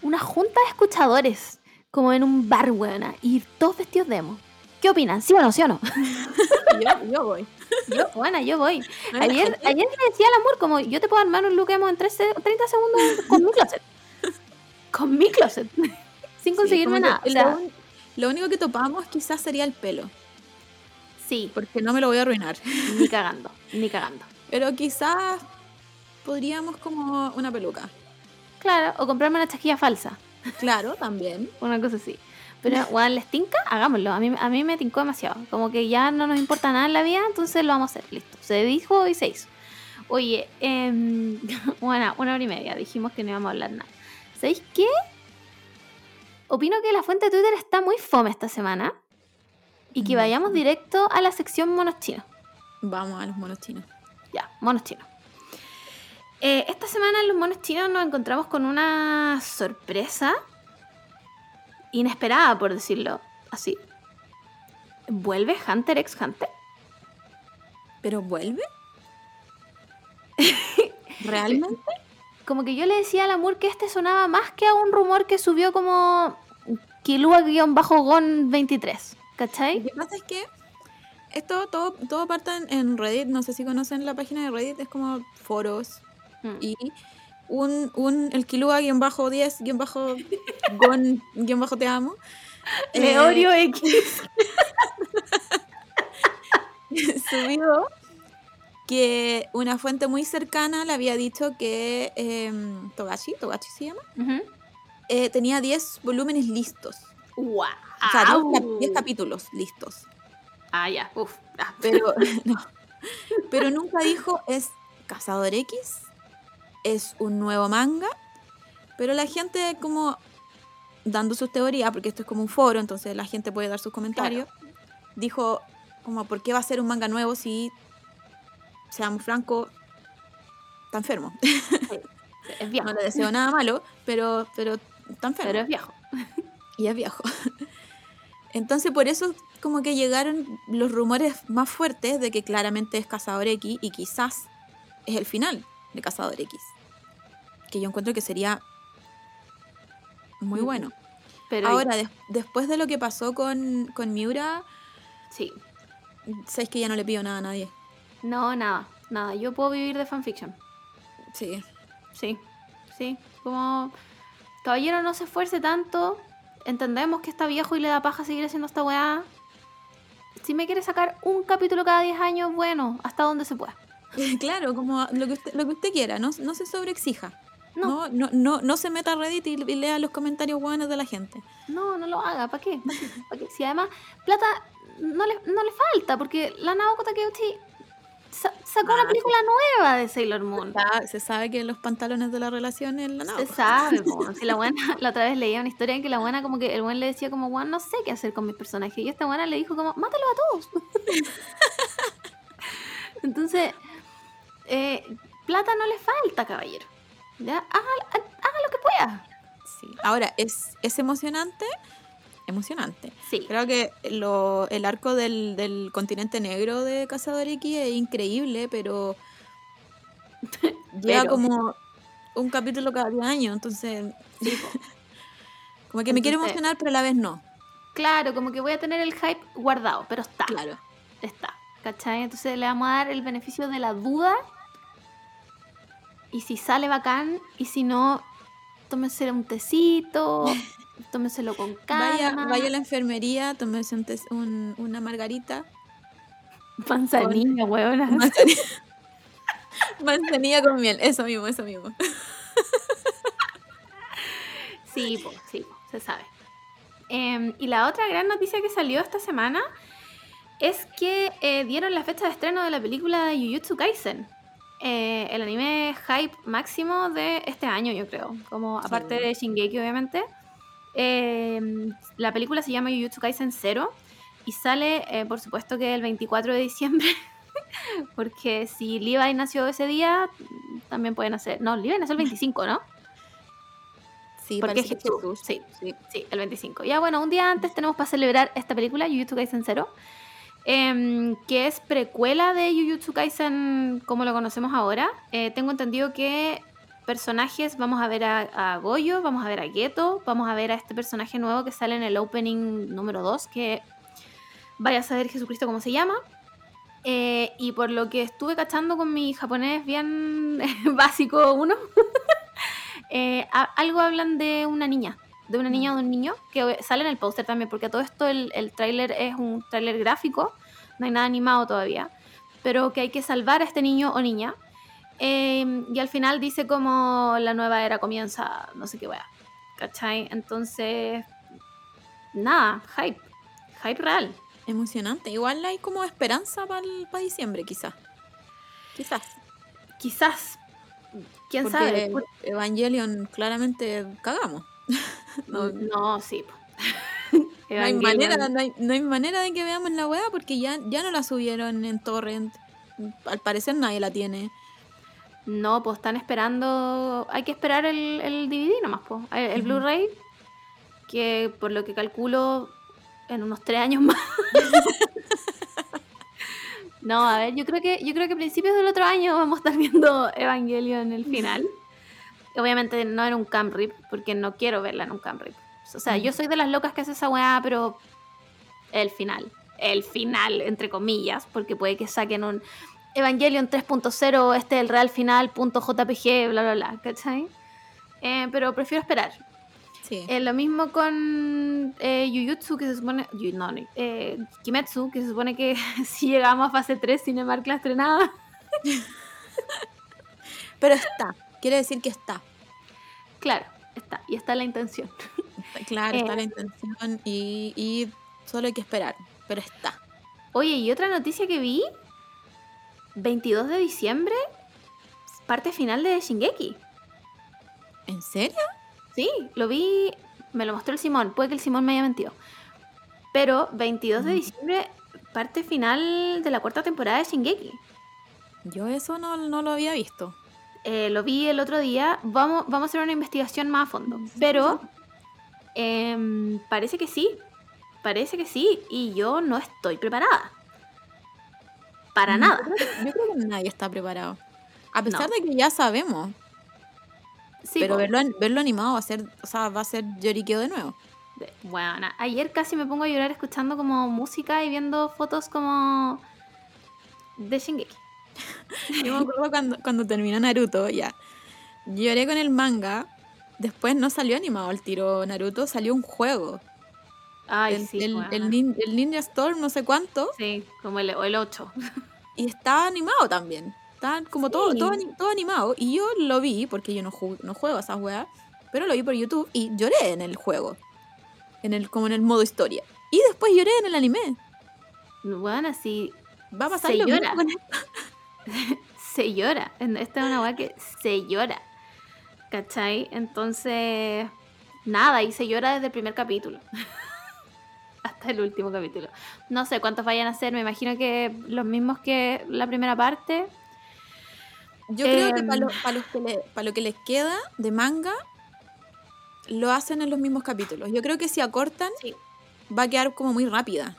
una junta de escuchadores, como en un bar, weona, y todos vestidos de emo. ¿Qué opinan? ¿Sí o no? ¿Sí o no? yo, yo voy. Yo, buena, yo voy. Ayer, ayer decía el amor, como yo te puedo armar un look emo en 13 30 segundos con mi closet. Con mi closet. Sin Sí, conseguirme que nada. O lo sea, un- lo único que topamos quizás sería el pelo, sí, porque no me lo voy a arruinar. ni cagando, ni cagando. Pero quizás podríamos como una peluca. Claro, o comprarme una chasquilla falsa. Claro, también. Una cosa así. Pero, Juan, ¿les tinca? Hagámoslo. A mí, a mí me tincó demasiado. Como que ya no nos importa nada en la vida, entonces lo vamos a hacer. Listo. Se dijo y se hizo. Oye, eh, bueno, una hora y media. Dijimos que no íbamos a hablar nada. ¿Sabéis qué? Opino que la fuente de Twitter está muy fome esta semana. Y que Mm. vayamos directo a la sección monos chinos. Vamos a los monos chinos. Ya, monos chinos. Eh, esta semana en los monos chinos nos encontramos con una sorpresa inesperada, por decirlo así. ¿Vuelve Hunter x Hunter? ¿Pero vuelve? ¿Realmente? Como que yo le decía al Amur que este sonaba más que a un rumor que subió como Kilua-Gon23. Lo ¿Cachai? que pasa es que esto todo, todo parte en- Reddit. No sé si conocen la página de Reddit. Es como foros. Mm. Y un, un el Kilua guion bajo 10 guion bajo Gon guion bajo te amo. eh, Leorio X. subió que una fuente muy cercana le había dicho que em, Togashi, Togashi se llama, eh, tenía 10 volúmenes listos. ¡Guau! O sea, 10, cap- 10 capítulos listos. Ah, ya. Uf. Ah. Pero, no. Pero nunca dijo es Cazador X, es un nuevo manga. Pero la gente como dando sus teorías, porque esto es como un foro, entonces la gente puede dar sus comentarios, dijo como, ¿por qué va a ser un manga nuevo si, seamos francos, está enfermo? Es viejo. No le deseo nada malo, pero, pero está enfermo. Pero es viejo. y es viejo. Entonces por eso como que llegaron los rumores más fuertes de que claramente es Cazador X y quizás es el final de Cazador X. Que yo encuentro que sería muy bueno. Pero Ahora, des- después de lo que pasó con, con Miura, Sí. sabes que ya no le pido nada a nadie. No, nada. Nada. Yo puedo vivir de fanfiction. Sí. Sí. Sí. Como. Caballero, no se esfuerce tanto. Entendemos que está viejo y le da paja seguir haciendo esta weá. Si me quiere sacar un capítulo cada 10 años, bueno, hasta donde se pueda. claro, como lo que usted, lo que usted quiera, no, no se sobreexija. No. No, no, no, no se meta a Reddit y, y lea los comentarios buenos de la gente. No, no lo haga. ¿Para qué? ¿Pa' qué? ¿Pa' qué? Si además, plata no le, no le falta, porque la Naoko Takeuchi sa- sacó una Ah, película nueva de Sailor Moon. Se sabe que los pantalones de la relación es la Se Naoko. sabe. Si la buena, la otra vez leía una historia en que la buena como que el buen le decía como, Juan, no sé qué hacer con mis personajes. Y esta buena le dijo como, mátalo a todos. Entonces, eh, plata no le falta, caballero. Ya, haga, haga lo que pueda. Sí. Ahora, es, es emocionante. Emocionante. Sí, Creo que lo, el arco del, del continente negro de Cazador X es increíble, pero llega como un capítulo cada 10 años, entonces como que me Entonces- emocionar, pero a la vez no. claro, como que voy a tener el hype guardado, pero está, Claro. está. ¿Cachai? Entonces le vamos a dar el beneficio de la duda. Y si sale bacán, y si no, tómenselo un tecito, tómenselo con calma. vaya a la enfermería, tómese un tes- un- una margarita. Manzanilla, huevona. Manzanilla. Manzanilla con miel, eso mismo, eso mismo. Sí, po, sí, po, se sabe. Em, y la otra gran noticia que salió esta semana es que eh, dieron la fecha de estreno de la película de Jujutsu Kaisen. Eh, el anime hype máximo de este año, yo creo. Como aparte Sí. de Shingeki, obviamente. Em, la película se llama Jujutsu Kaisen 0 y sale, eh, por supuesto, que el 24 de diciembre. Porque si Levi nació ese día, también pueden hacer. No, Levi nació el 25, ¿no? Sí, Porque es Jesús, sí. sí. Sí, el 25. Ya bueno, un día antes tenemos para celebrar esta película, Jujutsu Kaisen 0, em, que es precuela de Jujutsu Kaisen como lo conocemos ahora. Eh, tengo entendido que personajes, vamos a ver a, Goyo, vamos a ver a Geto, vamos a ver a este personaje nuevo que sale en el opening número 2, que vaya a saber Jesucristo cómo se llama. Eh, y por lo que estuve cachando con mi japonés bien básico uno, eh, algo hablan de una niña, de una niña o de un niño, que sale en el póster también, porque todo esto el, el tráiler es un tráiler gráfico, no hay nada animado todavía, pero que hay que salvar a este niño o niña. Eh, y al final dice como la nueva era comienza, no sé qué wea, ¿cachai? Entonces, nada, hype, hype real. Emocionante. Igual hay como esperanza para diciembre, quizás. Quizás. Quizás, quién Porque sabe. Evangelion claramente cagamos. No, No, sí. po. no hay, Evangelion- manera, no, hay, no hay manera de que veamos la weá porque ya, ya no la subieron en Torrent. Al parecer nadie la tiene. No, pues están esperando. Hay que esperar el, el DVD nomás, pues. El. Blu-ray. Que por lo que calculo, en unos tres años más. no, a ver, yo creo que, yo creo que a principios del otro año vamos a estar viendo Evangelion en el final. Obviamente no en un cam rip, porque no quiero verla en un cam rip. O sea, yo soy de las locas que hace esa weá, pero el final. El final, entre comillas, porque puede que saquen un Evangelion 3.0, este es el real final, punto JPG, bla, bla, bla, ¿cachai? Eh, pero prefiero esperar. Sí. Eh, lo mismo con eh, Jujutsu, que se supone. Yu- No, no, eh, Kimetsu, que se supone que si llegamos a fase 3, Cinemark la estrenada. Pero está. Quiere decir que está. Claro, está. Y está la intención. Está- Claro, está Eh. la intención y, y solo hay que esperar. Pero está. Oye, y otra noticia que vi: 22 de diciembre, parte final de Shingeki. ¿En serio? Sí, lo vi, me lo mostró el Simón, puede que el Simón me haya mentido. Pero 22 de Mm. diciembre, parte final de la cuarta temporada de Shingeki. Yo eso no, no lo había visto. Eh, lo vi el otro día, vamos, vamos a hacer una investigación más a fondo. Pero em, parece que sí, parece que sí, y yo no estoy preparada. Para nada. Yo creo, que, yo creo que nadie está preparado. A pesar No. de que ya sabemos. Sí, pero verlo, verlo animado va a ser, o sea, va a ser lloriqueo de nuevo. Bueno, ayer casi me pongo a llorar escuchando como música y viendo fotos como de Shingeki. Yo me acuerdo cuando, cuando terminó Naruto, ya. Lloré con el manga. Después no salió animado el tiro Naruto, salió un juego. Ay, el, sí, el, el nin- el Ninja Storm, no sé cuánto. Sí, como el, el 8. Y estaba animado también. Estaba como todo, Sí. todo, ani- todo animado. Y yo lo vi, porque yo no, no juego a esas weas, pero lo vi por YouTube y lloré en el juego. En el, como en el modo historia. Y después lloré en el anime. Bueno, así Va a pasar Se lo llora. mismo se llora. Esta es una weá que se llora. ¿Cachai? Entonces, nada, y se llora desde el primer capítulo. Hasta el último capítulo. No sé cuántos vayan a ser, me imagino que los mismos que la primera parte. Yo creo que Em. para lo, pa los que le- pa lo que les queda de manga, lo hacen en los mismos capítulos. Yo creo que si acortan, Sí. va a quedar como muy rápida.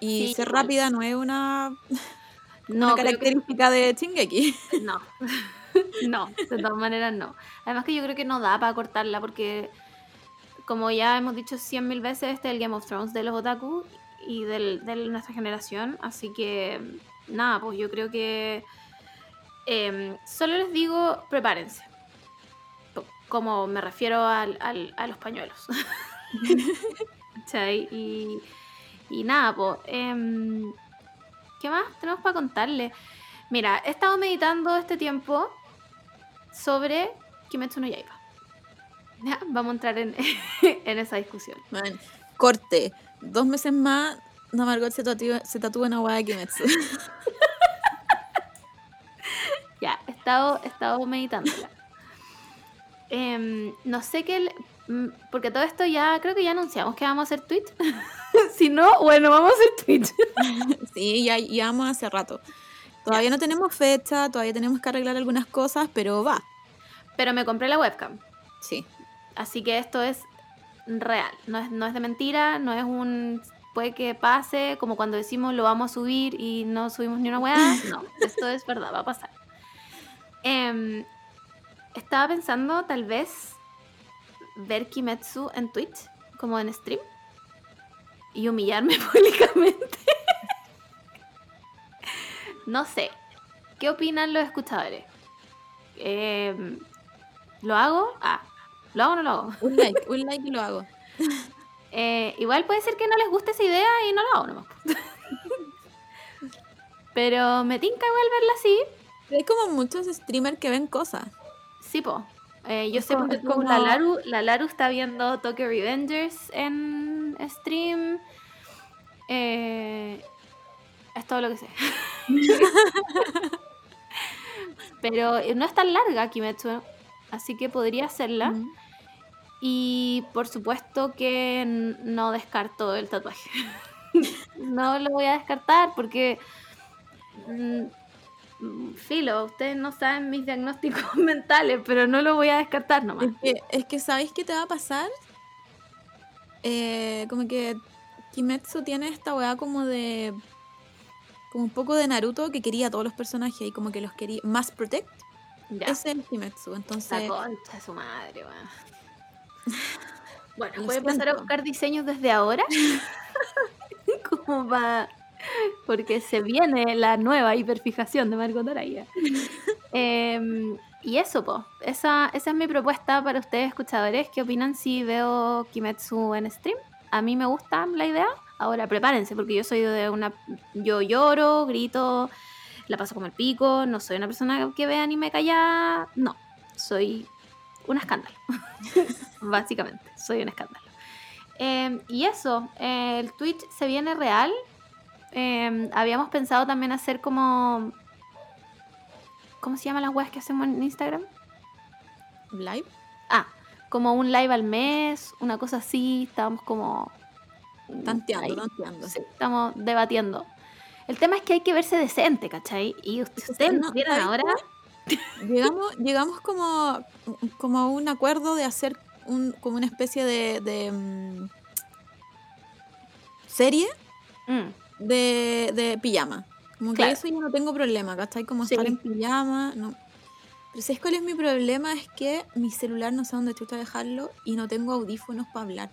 Y Sí, ser igual. rápida no es una, No, una que- característica de Shingeki. No, no, de todas maneras no. Además que yo creo que no da para cortarla porque, como ya hemos dicho cien mil veces, este es el Game of Thrones de los otaku y del, de nuestra generación. Así que, nada, pues yo creo que em, solo les digo, prepárense. Como me refiero al- al- a los pañuelos. ¿Cachai? Y, y nada, pues... ¿Qué más tenemos para contarle? Mira, he estado meditando este tiempo sobre Kimetsu no Yaiba. Ya, vamos a entrar en, en esa discusión. Man, corte. Dos meses más, no Margot se tatúa, se tatúa hueá de Kimetsu. Ya, he estado, he estado meditándola. Em, no sé qué. el- mm, Porque todo esto ya, creo que ya anunciamos que vamos a hacer Twitch. si no, bueno, vamos a hacer Twitch. sí, ya llevamos hace rato. Todavía no tenemos fecha, todavía tenemos que arreglar algunas cosas, pero va. Pero me compré la webcam. Sí. Así que esto es real. No es, no es de mentira, no es un. Puede que pase, como cuando decimos lo vamos a subir y no subimos ni una weá. No, esto es verdad, va a pasar. Em, estaba pensando, tal vez, ver Kimetsu en Twitch, como en stream, y humillarme públicamente. no sé. ¿Qué opinan los escuchadores? Em, ¿Lo hago? Ah, ¿lo hago o no lo hago? Un like, un like y lo hago. Eh, igual puede ser que no les guste esa idea y no lo hago nomás. Pero me tinca igual verla así. Hay como muchos streamers que ven cosas. Sí, po. Eh, yo Es sé como- porque como- la, Laru, la Laru está viendo Tokyo Revengers en stream. Eh, es todo lo que sé. Pero no es tan larga Kimetsu, así que podría hacerla. Mm. Y por supuesto que no descarto el tatuaje. no lo voy a descartar porque. mm, Filo, ustedes no saben mis diagnósticos mentales, pero no lo voy a descartar nomás. Es que, es que ¿sabéis qué te va a pasar? Eh, como que Kimetsu tiene esta weá como de. Como un poco de Naruto que quería a todos los personajes y como que los quería. Más Protect Ya, es el Kimetsu. la Entonces. concha de su madre, weón. Bueno, voy a empezar a buscar diseños desde ahora. como para. Porque se viene la nueva hiperfijación de Margot Araya. Em, y eso, po. Esa, esa es mi propuesta para ustedes, escuchadores. ¿Qué opinan si veo Kimetsu en stream? A mí me gusta la idea. Ahora prepárense, porque yo soy de una. Yo lloro, grito, la paso como el pico. No soy una persona que ve anime callada. No. Soy un escándalo. Básicamente, soy un escándalo. Eh, y eso, eh, el Twitch se viene real. Eh, habíamos pensado también hacer como. ¿Cómo se llaman las webs que hacemos en Instagram? Live. Ah, como un live al mes, una cosa así. Estábamos como. Tanteando, tanteando. Sí, estamos debatiendo. El tema es que hay que verse decente, ¿cachai? Y ustedes ustedes no, nos vieron ¿sabes ahora. Llegamos, llegamos como, como a un acuerdo de hacer un, como una especie de, de, mm, serie Mm, de, de pijama. Como que eso yo no tengo problema, ¿cachai? Como Sí. estar en pijama, no. Pero ¿sabes cuál es mi problema? Es que mi celular no sé dónde chuta dejarlo y no tengo audífonos para hablar.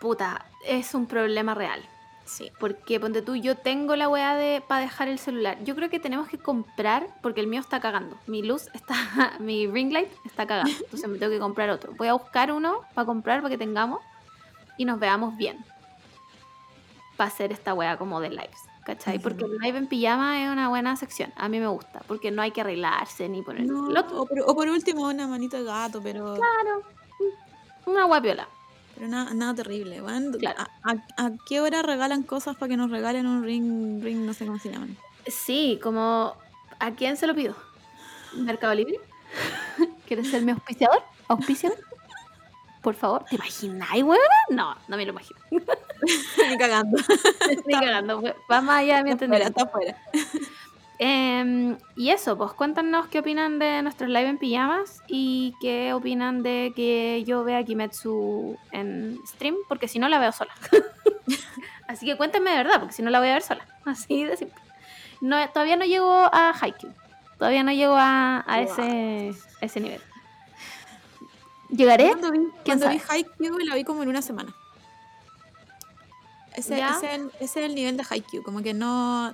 puta, es un problema real. Sí. Porque ponte tú, yo tengo la weá de para dejar el celular. Yo creo que tenemos que comprar, porque el mío está cagando. Mi luz está, mi ring light está cagando. Entonces me tengo que comprar otro. Voy a buscar uno para comprar para que tengamos y nos veamos bien. Para hacer esta weá como de lives. ¿Cachai? Porque el live en pijama es una buena sección. A mí me gusta. Porque no hay que arreglarse ni poner. No, el otro, o, por, o por último una manito de gato, pero, claro. Una guapiola. Pero nada, nada terrible. Claro. ¿A, a, a qué hora regalan cosas para que nos regalen un ring, ring no sé cómo se llaman? Sí, como ¿a quién se lo pido? ¿Mercado Libre? ¿Quieres ser mi auspiciador? ¿Auspiciador? Por favor, ¿te imaginas, weón? No, no me lo imagino. Ni cagando. Estoy cagando, va más allá de mi entendimiento. está afuera. Em, y eso, pues cuéntanos qué opinan de nuestros live en pijamas y qué opinan de que yo vea Kimetsu en stream, porque si no la veo sola. Así que cuéntenme de verdad, porque si no la voy a ver sola. Así de simple. No, todavía no llego a Haikyuu. Todavía no llego a, a ese, ese nivel. ¿Llegaré? Cuando vi, ¿Quién cuando vi? Haikyuu la vi como en una semana. Ese, ¿Ya? ese, es el- ese es el nivel de Haikyuu, como que no...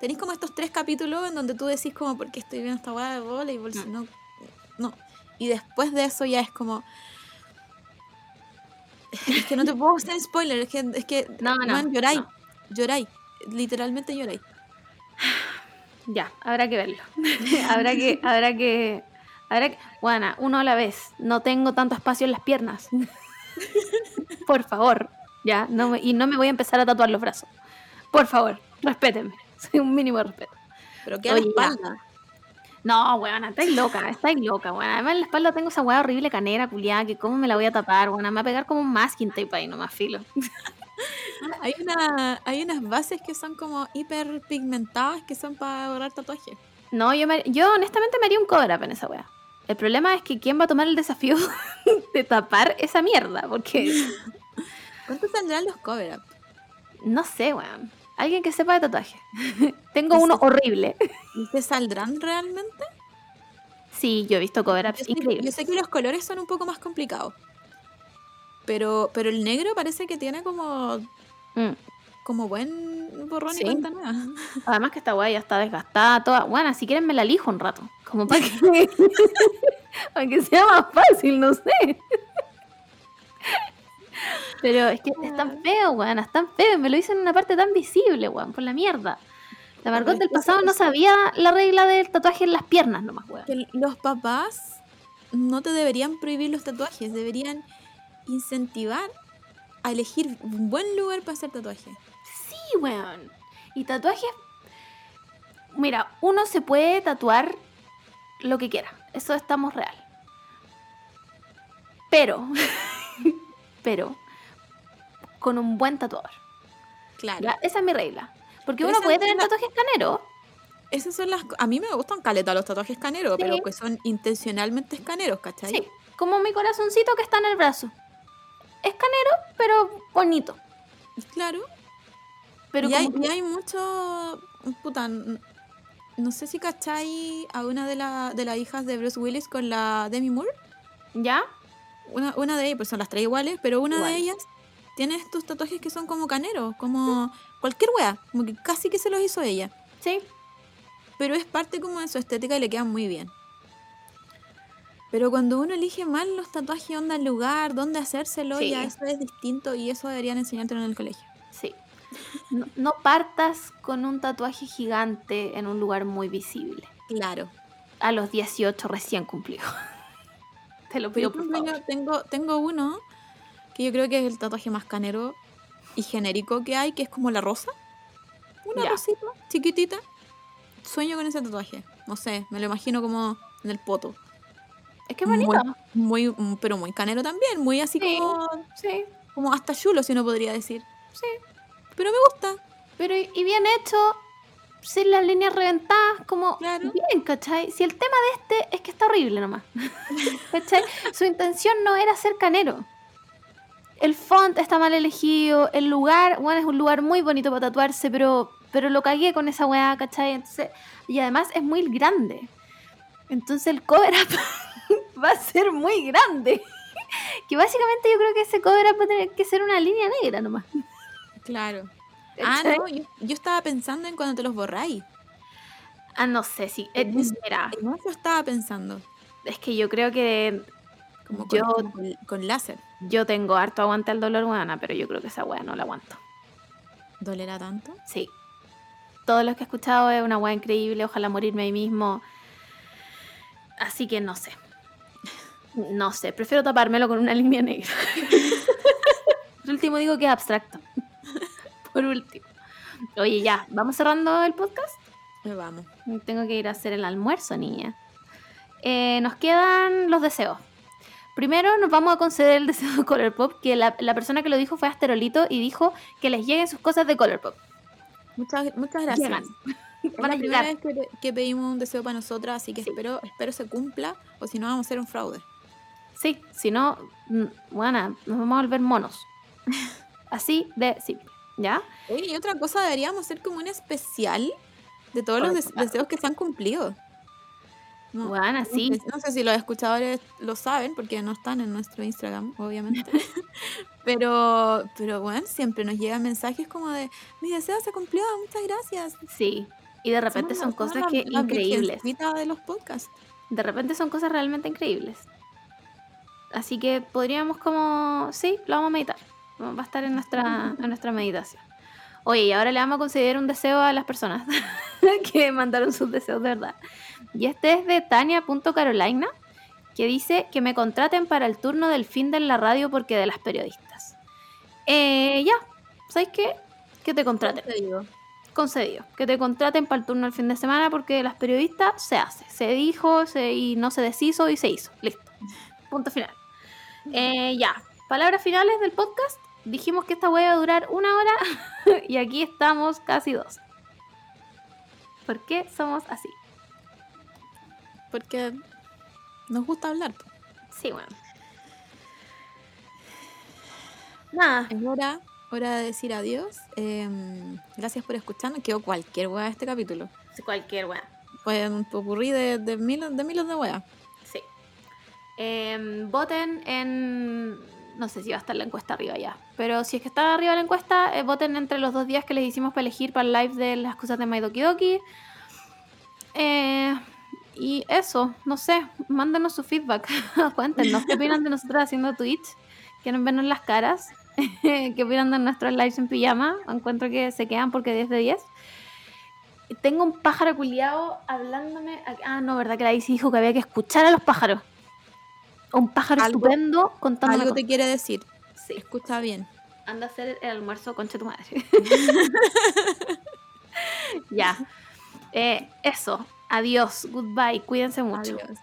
Tenéis como estos tres capítulos en donde tú decís como, ¿por qué estoy viendo esta weá de voleibol? Si Mm. no, no. Y después de eso ya es como... Es que no te puedo hacer spoiler, es que, es que No, no, lloráis, no. lloráis, literalmente lloráis. Ya, habrá que verlo. habrá que, habrá que, Ahora, que- bueno, uno a la vez. No tengo tanto espacio en las piernas. Por favor, ya. No me- y no me voy a empezar a tatuar los brazos. Por favor, respétenme. Soy un mínimo de respeto. Pero queda la Oye, ya. espalda. No, weona, estáis loca, estáis loca, weona. Además en la espalda tengo esa weá horrible canera, culiada, que cómo me la voy a tapar, weona. Me va a pegar como un masking tape ahí, no más filo. Hay, una, hay unas bases que son como hiper pigmentadas que son para borrar tatuajes. No, yo, me- yo honestamente me haría un cover up en esa weá. El problema es que quién va a tomar el desafío de tapar esa mierda, porque ¿Cuánto saldrán los cover up? no sé, weón. Alguien que sepa de tatuaje. Tengo ¿Y uno horrible. ¿Y se saldrán realmente? Sí, yo he visto cover Yo ups sé, yo increíbles. sé que los colores son un poco más complicados. Pero, pero el negro parece que tiene como, Mm. como buen borrón Sí. y cuenta nueva. Además que esta weá ya está desgastada toda. Bueno, si quieren me la lijo un rato. Como para que, para que sea más fácil, no sé. Pero es que es tan feo, weón, es tan feo. Me lo hice en una parte tan visible, weón, por la mierda. La Margot del pasado no sabía la regla del tatuaje en las piernas nomás, weón. Que los papás no te deberían prohibir los tatuajes, deberían incentivar a elegir un buen lugar para hacer tatuajes. Sí, weón. Y tatuajes. Mira, uno se puede tatuar lo que quiera. Eso estamos real. Pero. pero. Con un buen tatuador. Claro. ¿ya? Esa es mi regla. Porque Pero uno puede tener la- tatuajes caneros. Esas son las. A mí me gustan caleta los tatuajes caneros, Sí. pero que son intencionalmente escaneros, ¿cachai? Sí. Como mi corazoncito que está en el brazo. Es canero, pero bonito. Claro. Pero y, hay, que- y hay mucho. Puta, no sé si cachai a una de, la- de las hijas de Bruce Willis con la Demi Moore. ¿Ya? Una, una de ellas, pues son las tres iguales, pero una Igual. de ellas tiene estos tatuajes que son como caneros, como cualquier wea, como que casi que se los hizo ella. Sí. Pero es parte como de su estética y le quedan muy bien. Pero cuando uno elige mal los tatuajes, onda el lugar, dónde hacérselo, Sí. ya eso es distinto y eso deberían enseñártelo en el colegio. Sí. No, no partas con un tatuaje gigante en un lugar muy visible. Claro. A los 18 recién cumplido. Te lo pido por por favor. yo tengo, tengo uno que yo creo que es el tatuaje más canero y genérico que hay, que es como la rosa. Una Ya. rosita chiquitita. Sueño con ese tatuaje. No sé, me lo imagino como en el poto. Es que es bonito. Muy, mm, pero muy canero también, muy así Sí. como, Sí, como hasta chulo, si uno podría decir. sí. Pero me gusta. Pero y bien hecho, sin las líneas reventadas, como Claro. bien, ¿cachai? Si el tema de este es que está horrible nomás. ¿Cachai? Su intención no era ser canero. El font está mal elegido, el lugar, bueno, es un lugar muy bonito para tatuarse, pero, pero lo cagué con esa weá, ¿cachai? Entonces, y además es muy grande. Entonces el cover up va a ser muy grande. que básicamente yo creo que ese cover up va a tener que ser una línea negra nomás. Claro. Ah, no, yo, yo estaba pensando en cuando te los borráis. Ah, no sé si. eh, mira, En eso estaba pensando. es que yo creo que Como con, Yo- con, con láser. yo tengo harto aguante al dolor, weana, pero yo creo que esa weá no la aguanto. ¿Dolerá tanto? Sí. Todo lo que he escuchado es una weá increíble, ojalá morirme ahí mismo. Así que no sé. No sé, prefiero tapármelo con una línea negra. Por último digo que es abstracto. Por último. Oye, ya, ¿vamos cerrando el podcast? Vamos. Tengo que ir a hacer el almuerzo, niña. Eh, nos quedan los deseos. Primero nos vamos a conceder el deseo de Colourpop, que la, la persona que lo dijo fue Asterolito y dijo que les lleguen sus cosas de Colourpop. Muchas, muchas gracias. Llegan. Es Van a la primera vez que, pe- que pedimos un deseo para nosotras, así que Sí. espero, espero se cumpla, o si no vamos a hacer un fraude. Sí, si no, mm, bueno, nos vamos a volver monos. Así de simple, ¿ya? Oye, y otra cosa, deberíamos hacer como un especial de todos Por los des- deseos que se han cumplido. No, Bueno, no sí. No sé si los escuchadores lo saben, porque no están en nuestro Instagram, obviamente. pero, pero bueno, siempre nos llegan mensajes como de, mi deseo se cumplió, muchas gracias. Sí. Y de repente Somos son la- cosas la- que la increíbles. de los podcasts. De repente son cosas realmente increíbles. Así que podríamos como... Sí, lo vamos a meditar. Va a estar en nuestra, en nuestra meditación. Oye, y ahora le vamos a conceder un deseo a las personas que mandaron sus deseos de verdad. Y este es de Tania.carolina, que dice que me contraten para el turno del fin de la radio porque de las periodistas. Eh, ya, ¿sabes qué? Que te contraten. Concedido. Que te contraten para el turno del fin de semana porque de las periodistas se hace. Se dijo se- y no se deshizo y se hizo. Listo. Punto final. Eh, ya. Palabras finales del podcast. Dijimos que esta wea iba a durar una hora y aquí estamos casi dos. ¿Por qué somos así? Porque nos gusta hablar. Sí, bueno. Nada. Es hora, hora de decir adiós. Em, gracias por escucharnos. Quedó cualquier de este capítulo. Cualquier wea. Fue un popurrí de, de miles de miles de weas. Sí. Em, voten en. No sé si va a estar la encuesta arriba ya. Pero si es que está arriba la encuesta, eh, voten entre los dos días que les hicimos para elegir para el live de las cosas de Maidoki Doki. Eh, y eso, no sé, mándenos su feedback. Cuéntenos qué opinan de nosotros haciendo Twitch. Quieren vernos las caras. ¿Qué opinan de nuestros lives en pijama? Encuentro que se quedan porque 10 de 10. Tengo un pájaro culiado hablándome. Ah, no, verdad que la Isi dijo que había que escuchar a los pájaros. Un pájaro Algo- estupendo contándome Algo te quiere decir. Sí, Escucha bien. anda a hacer el almuerzo, concha tu madre. ya. Eh, eso. Adiós. Goodbye. Cuídense mucho. Adiós.